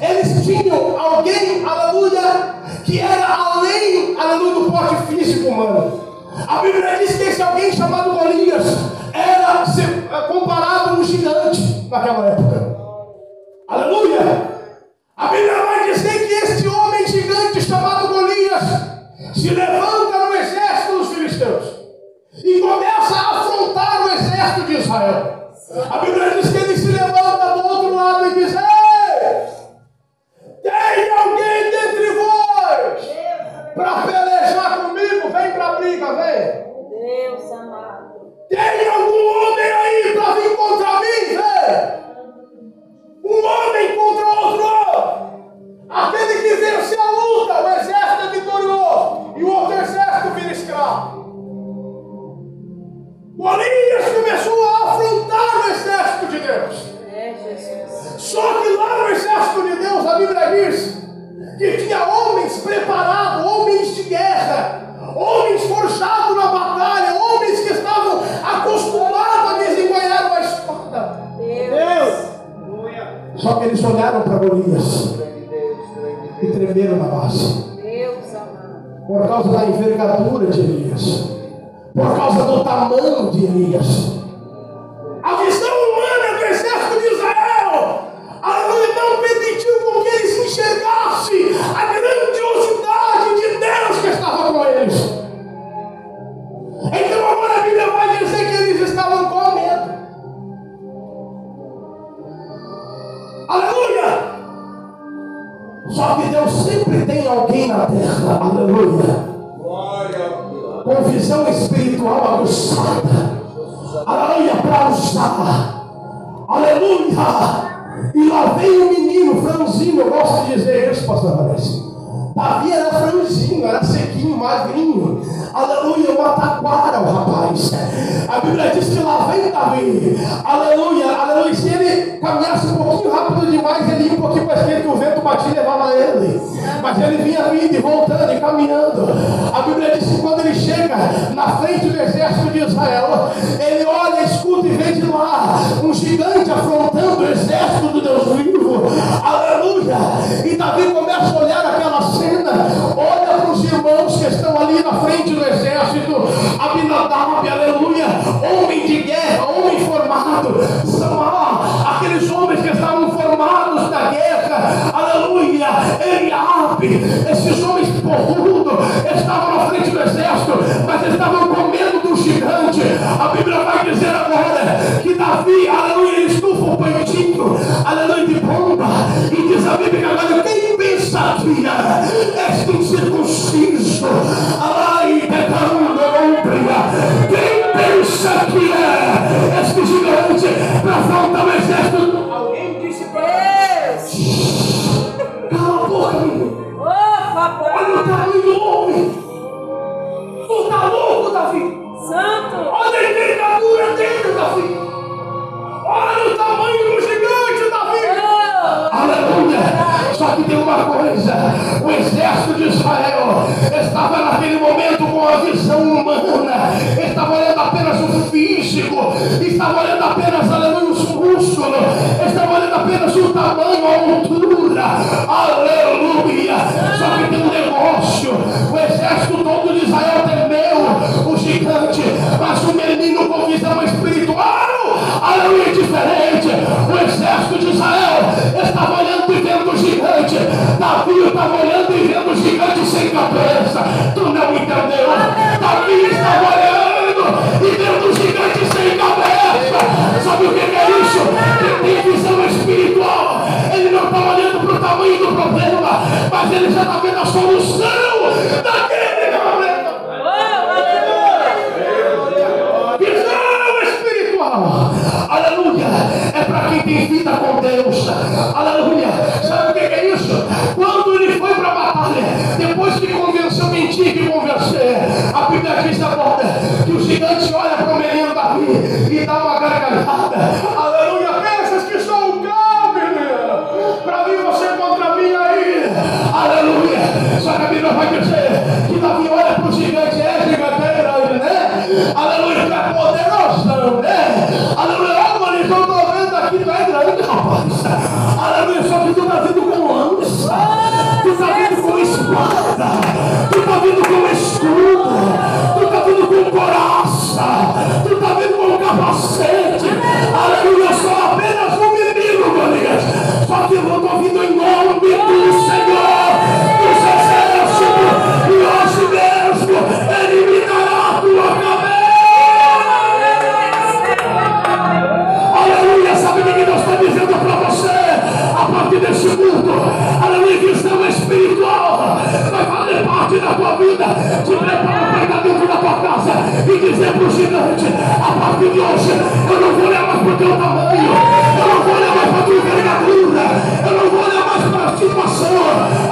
eles tinham alguém, aleluia, que era além, aleluia, do porte físico humano. A Bíblia diz que esse alguém chamado Golias era é, comparado a um gigante naquela época. Aleluia! A Bíblia vai dizer que este homem gigante chamado Golias se levanta no exército dos filisteus e começa a afrontar o exército de Israel. A Bíblia diz que ele se levanta do outro lado e diz: Ei, tem alguém para pelejar comigo? Vem para a briga, vem. Deus amado. Tem algum homem aí para vir contra mim, vem. Um homem contra outro. Aquele que vence a luta, o exército é vitorioso. E o outro exército vira escravo. Golias começou a afrontar o exército de Deus. É, Jesus. Só que lá no exército de Deus, a Bíblia diz que tinha homens preparados, Só que eles olharam para Golias e tremeram na base. Por causa da envergadura de Elias, por causa do tamanho de Elias. A visão espiritual aguçada, aleluia, para usar, aleluia. E lá vem o menino franzino, eu gosto de dizer isso, pastor. Davi era franzinho, era sequinho, magrinho. Aleluia, uma taquara o rapaz. A Bíblia diz que lá vem Davi. Aleluia, aleluia. Se ele caminhasse um pouquinho rápido demais, ele ia um pouquinho para esquerda, que o vento batia e levava ele. Mas ele vinha vindo e voltando e caminhando. A Bíblia diz que quando ele chega na frente do exército de Israel, ele olha, escuta e vê de lá um gigante afrontando o exército do Deus vivo. Aleluia. E Davi começa a olhar aquela que estão ali na frente do exército, Abinadab, aleluia, homem de guerra, homem formado, Samar, aqueles aleluia, Eliabe, esses homens porrudos estavam na frente do exército, mas estavam com medo do gigante. A Bíblia vai dizer agora que Davi, aleluia, ele estufa o peitinho, aleluia, de bomba, e diz a Bíblia agora, quem pensaria, este incircunciso, ai, pecando ombria, quem pensa que é este gigante para afrontar o exército? Alguém disse Deus. Olha o tamanho do homem. Tu tá louco, Davi? Santo. Olha a envergadura dele, Davi. Olha o tamanho do gigante, Davi. Oh, Aleluia! Só que tem uma coisa: o exército de Israel estava naquele momento com a visão humana, estava olhando apenas o físico, estava olhando apenas, aleluia, os músculos, estava olhando apenas o tamanho, a altura, aleluia! Só que tem um negócio: o exército todo de Israel temeu o gigante, mas o menino com visão espiritual, aleluia, é diferente. O exército de Israel estava olhando e vendo o gigante. Davi estava olhando e vendo o gigante sem cabeça. Tu não Tem visão espiritual, ele não está olhando para o tamanho do problema, mas ele já está vendo a solução daquele problema. Visão espiritual. Aleluia. É para quem tem vida com Deus. Aleluia. Sabe o que é isso? Quando ele foi para a batalha, depois que convenceu mentir que convencer, a Bíblia diz agora que o gigante olha para o menino Davi e dá uma gargalhada. Espada, tu tá vindo com escudo, tu tá vindo com coraça, tu tá vindo com capacete. Aleluia, sou apenas um menino, Golias. Só que eu tô vindo em nome do Senhor, dos exércitos, e hoje mesmo eliminará a tua cabeça. Aleluia, sabe o que Deus está dizendo para você? A partir desse culto, aleluia, visão espiritual vai aqui na tua vida, te levar para dentro da tua casa. E dizer para o gigante: a partir de hoje, eu não vou olhar mais para o teu tamanho, eu não vou olhar mais para a tua envergadura, eu não vou olhar mais para a situação.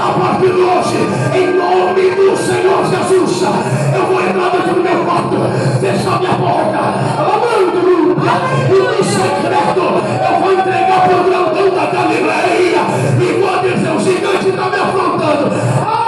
A partir de hoje, em nome do Senhor Jesus, eu vou entrar dentro do meu quarto, fechar minha porta, amando e no secreto, eu vou entregar para o grandão da Galileia. E vou dizer: o gigante está me afrontando.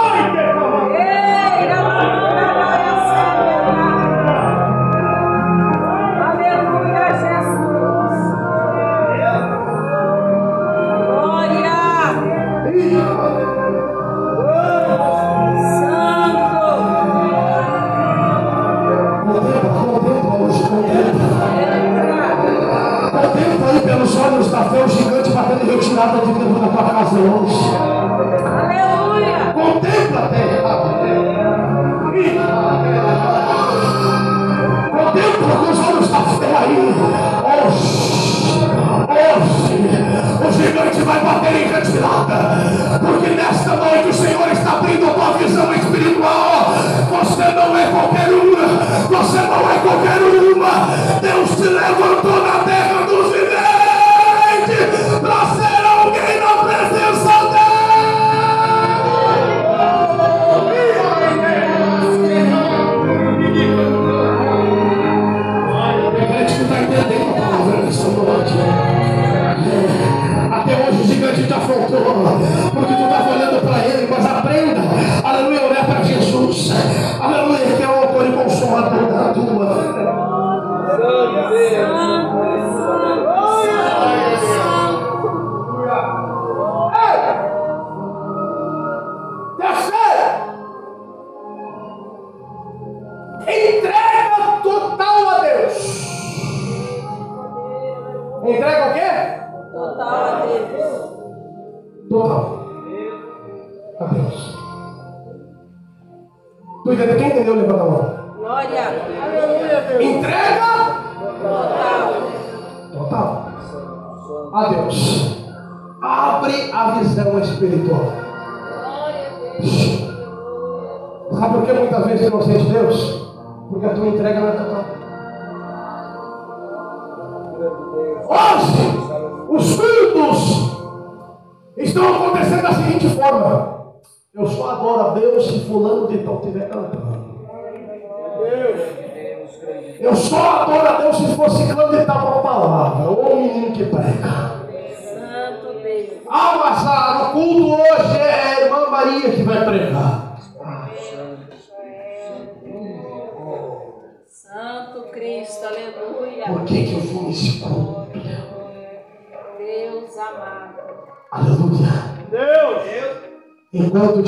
Retirada de da tua casa hoje. Aleluia. Contempla a terra. Contempla com os olhos da fé aí. Hoje, hoje, o gigante vai bater em retirada. Porque nesta noite o Senhor está abrindo a tua visão espiritual. Você não é qualquer uma. Você não é qualquer uma. Deus te levantou na terra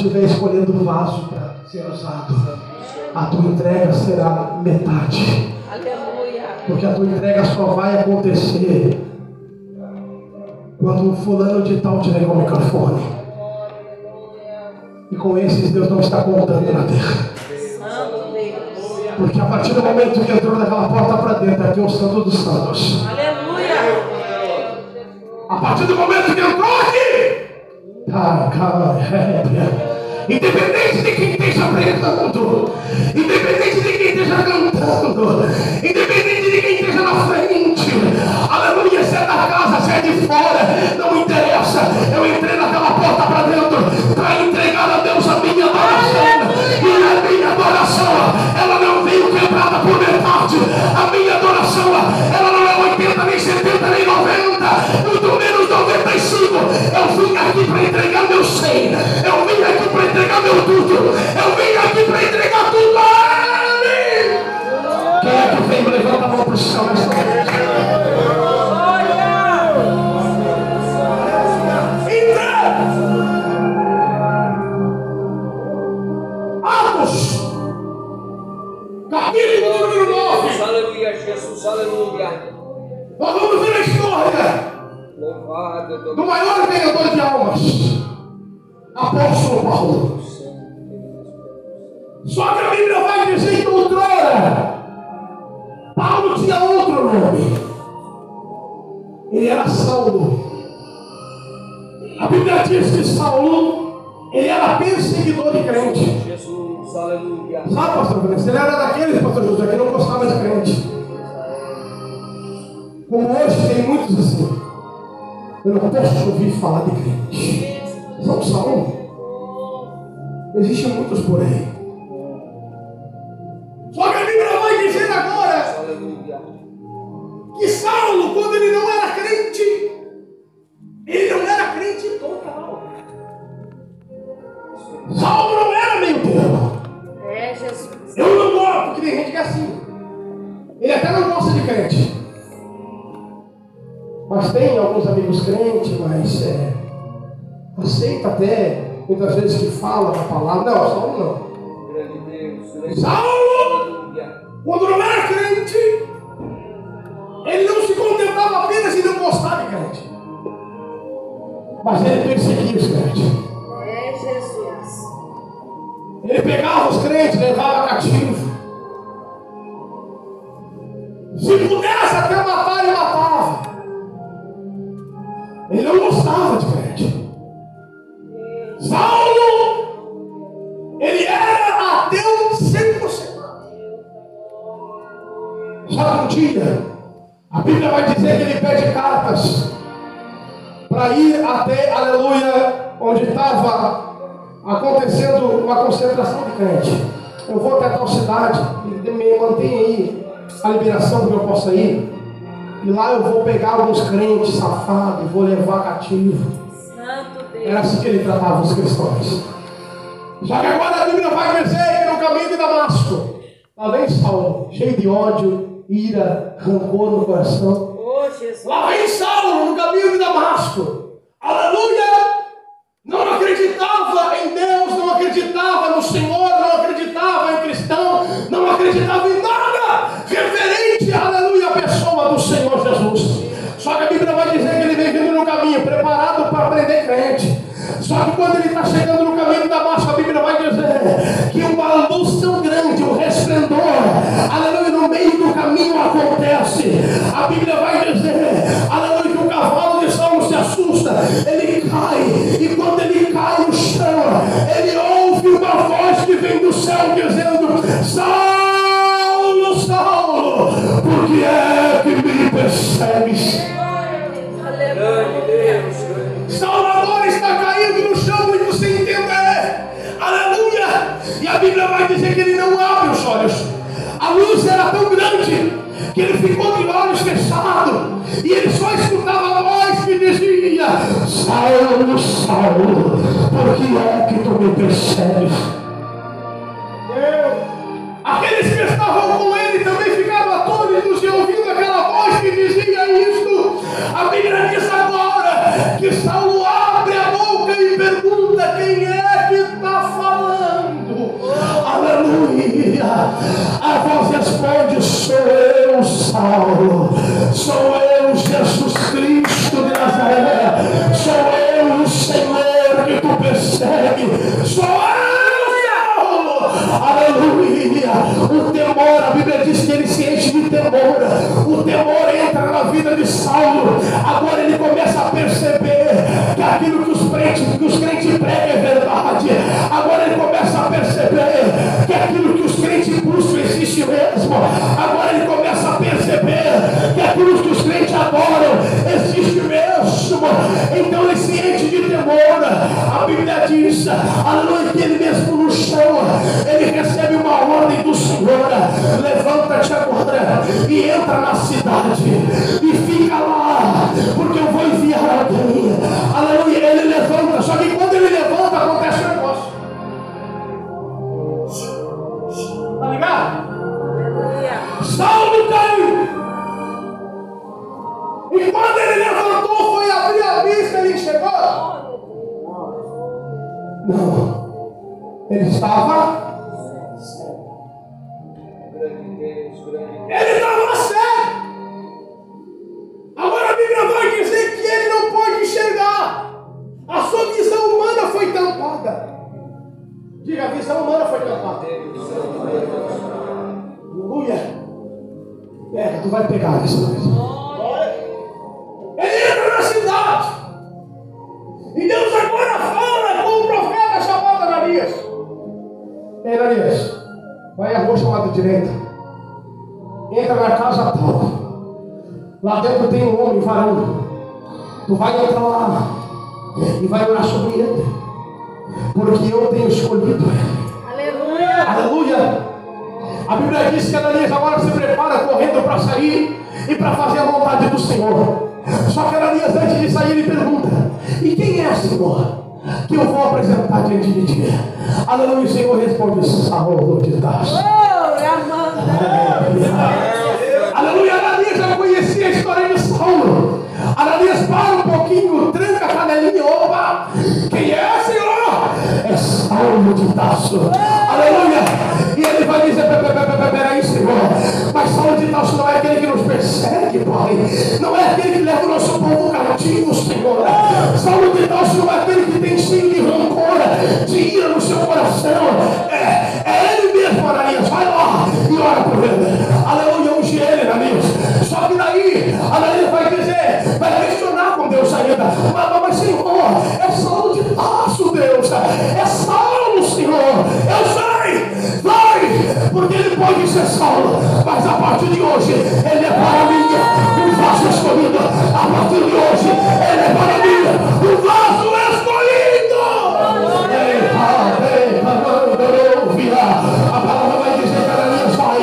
estiver escolhendo o vaso para ser usado, a tua entrega será metade. Aleluia. Porque a tua entrega só vai acontecer quando o fulano de tal tiver o microfone. E com esses Deus não está contando na terra. Porque a partir do momento que entrou naquela porta para dentro, aqui é o Santo dos Santos. Aleluia. A partir do momento que entrou aqui, tá, cara, é, independente de quem esteja pregando, independente de quem esteja cantando, independente de quem esteja na frente, aleluia, se é da casa, se é de fora, não interessa. Eu entrei naquela porta para dentro para entregar a Deus a minha adoração. E a minha adoração, ela não veio quebrada por metade. A minha adoração, ela não é 80, nem 70, nem 90, muito menos 95. Eu vim aqui para entregar meu 100. Eu vim aqui para entregar meu tudo. Eu vim aqui para entregar tudo a Ele. Quem é que veio? Levanta a mão para o céu Saulo ele era perseguidor de crente. Jesus, aleluia. Sabe, pastor Vanessa? Ele era daqueles, pastor José, que não gostava de crente. Como hoje tem muitos assim. Eu não posso ouvir falar de crente. São Saulo. Existem muitos por aí. Só que a Bíblia vai dizer agora que Saulo, Mas tem alguns amigos crentes, mas é, aceita até, muitas vezes que fala a palavra. Não, Saulo não. Grande Deus, grande Saulo, quando não era crente, ele não se contentava apenas em Mas ele perseguia os crentes. É Jesus. Ele pegava os crentes, levava cativo. Se pudesse até matar, ele matava. Ele não gostava de crente. Saulo, ele era ateu 100%. Só que um dia, a Bíblia vai dizer que ele pede cartas para ir até, aleluia, onde estava acontecendo uma concentração de crente. Eu vou até tal cidade, me mantenha aí a liberação para eu possa ir. E lá eu vou pegar alguns crentes safados e vou levar cativo. Santo Era assim que ele tratava os cristãos. Só que agora a Bíblia vai que no caminho de Damasco, lá vem Saulo, cheio de ódio, ira, rancor no coração. Oh. Lá vem Saulo no caminho de Damasco. Que quando ele está chegando no caminho de Damasco, a Bíblia vai dizer que uma luz tão grande, um resplendor, aleluia, no meio do caminho acontece. A Bíblia vai dizer, aleluia, que o cavalo de Saulo se assusta, ele cai, e quando ele cai no chão, ele ouve uma voz que vem do céu dizendo: Saulo, Saulo, por que é que me persegues? Saulo Bíblia vai dizer que ele não abre os olhos. A luz era tão grande que ele ficou de olhos fechados. E ele só escutava a voz que dizia: Saulo, Saulo, por que é que tu me persegues? A voz responde: Sou eu, Saulo. Sou eu, Jesus Cristo Aleluia! O temor, a Bíblia diz que ele se enche de temor. O temor entra na vida de Saulo. Agora ele começa a perceber que aquilo que os crentes, que os crentes pregam é verdade. Agora ele começa a perceber que aquilo que os crentes buscam existe mesmo. Agora ele começa a perceber que aquilo que os crentes adoram existe mesmo. Então ele se enche de temor. A Bíblia diz, aleluia, que ele mesmo no chão, ele recebe uma ordem do Senhor. Levanta-te agora e entra na cidade e fica lá, porque eu vou enviar alguém. Aleluia, ele levanta, só que quando ele levanta, acontece um negócio. Tá ligado? Saulo caiu. E quando ele levantou, foi abrir a vista, ele chegou. Não. Ele estava. Ele estava cego. Agora a Bíblia vai dizer que ele não pode enxergar. A sua visão humana foi tampada. Diga, a visão humana foi tampada. Aleluia. Pega, tu vai pegar isso. Ele entra na cidade. E Deus agora fala com o profeta chamado Ananias. Ei, Ananias, vai à rua chamada direita. Entra na casa tal. Lá dentro tem um homem, varão. Tu vai entrar lá e vai orar sobre ele. Porque eu tenho escolhido ele. Aleluia. Aleluia! A Bíblia diz que Ananias agora se prepara correndo para sair e para fazer a vontade do Senhor. Só que Ananias, antes de sair, ele pergunta: E quem é, Senhor? Que eu vou apresentar diante de ti. Aleluia, o Senhor responde: Saulo de Tarso. Oh, Ramanda. Aleluia, Ananias já conhecia a história de Saulo. Ananias para um pouquinho, tranca a canelinha, opa! Quem é, Senhor? É Saulo de Tarso. Aleluia! ele vai dizer: peraí, Senhor. Mas Saulo de Tarso não é aquele que nos persegue, Pai. Não é aquele que leva o nosso povo cativo, Senhor. Saulo de Tarso não é aquele que tem cheio de rancor, de ira no seu coração. É, é ele mesmo, Ananias. Vai lá e ora por ele. Aleluia, unge ele, Ananias. Só que daí, Ananias vai dizer, vai questionar com Deus ainda. Mas, mas Senhor, é Saulo de Tarso, Deus. É Saulo, Senhor. Eu sei. Vai, porque ele pode ser Saulo. Mas a partir de hoje, ele é para mim um vaso escolhido. A partir de hoje, ele é para mim um vaso escolhido. A palavra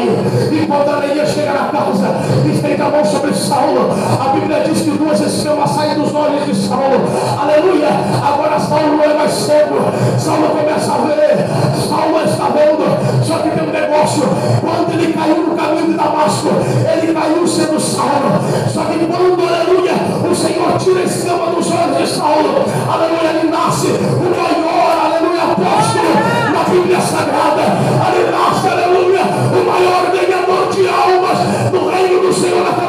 Vai. Enquanto Ananias chega na casa, estende a mão sobre Saulo. A Bíblia diz que duas escamas saem dos olhos de Saulo. Aleluia. Agora Saulo não é mais cego. Saulo começa a ver. Saulo está vendo. Só que tem um negócio. Quando ele caiu no caminho de Damasco, ele caiu sendo Saulo. Só que quando, aleluia, o Senhor tira a escama dos olhos de Saulo. Aleluia, ele nasce o maior, aleluia, apóstolo na Bíblia Sagrada. Ele nasce, aleluia, maior ganhador de almas no reino do Senhor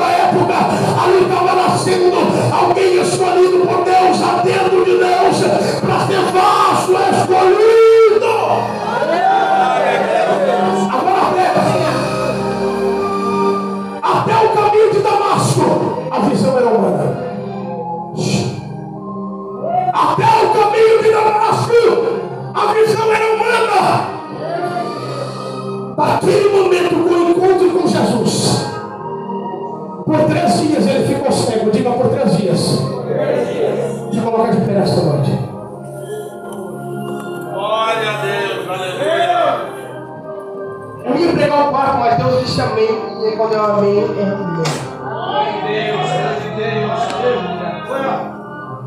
Daquele momento, com o encontro com Jesus, por três dias ele ficou cego. Diga por três dias. Eu colocar de pé nesta noite. Glória a Deus, aleluia. Eu ia pregar o quarto, mas Deus disse amém. E aí, quando eu amém, é amém. Deus, Deus, aleluia.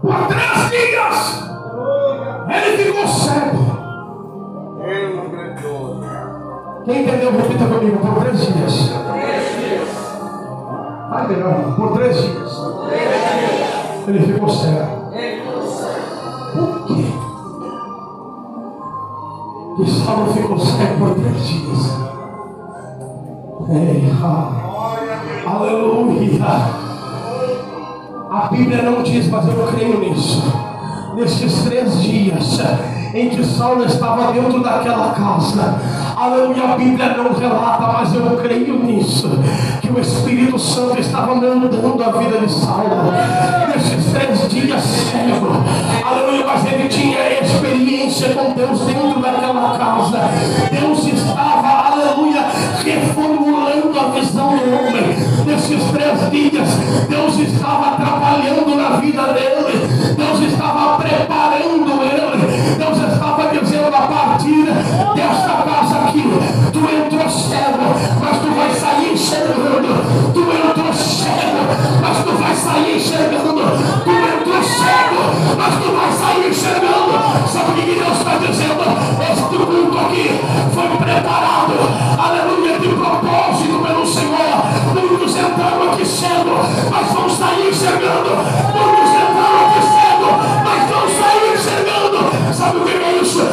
Por três dias ele ficou cego. Quem entendeu, repita comigo. Por três dias. Vai melhor. Por três dias. Ele ficou cego. Por quê? Que Saulo ficou cego por três dias. Ei, ah, aleluia. A Bíblia não diz, mas eu creio nisso. Nestes três dias em que Saulo estava dentro daquela casa, aleluia, a Bíblia não relata, mas eu creio nisso. Que o Espírito Santo estava mandando a vida de Saulo. Nestes três dias cego, aleluia, mas ele tinha experiência com Deus dentro daquela casa. Deus estava, aleluia, reformulando a visão do homem. Nesses três dias, Deus estava trabalhando na vida dele. Deus estava preparando ele. Deus estava dizendo a partir desta vai sair enxergando. Tu entrou cego, mas tu vai sair enxergando. Tu entrou cego, mas tu vai sair enxergando. Sabe o que Deus está dizendo? Este culto aqui foi preparado, aleluia, de propósito pelo Senhor. Muitos entraram aqui cedo, mas vão sair enxergando. Muitos entraram aqui cedo, mas vão sair enxergando. Sabe o que é isso?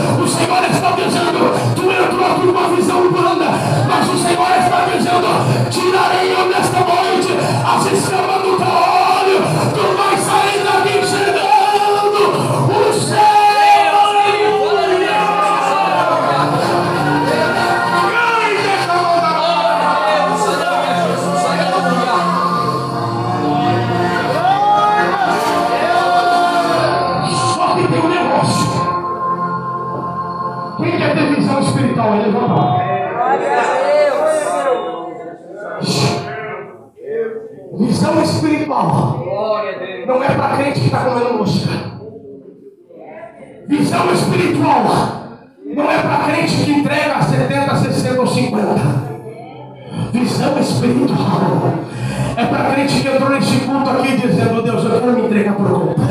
Senhor está dizendo, tu entrou aqui numa visão urbana, mas o Senhor está dizendo, tirarei eu nesta noite as escamas do teu olho, tu vais sair daqui enxergando está comendo mosca. Visão espiritual não é para crente que entrega 70, 60 ou 50. Visão espiritual é para crente que entrou nesse culto aqui dizendo: Deus, eu quero me entregar por conta.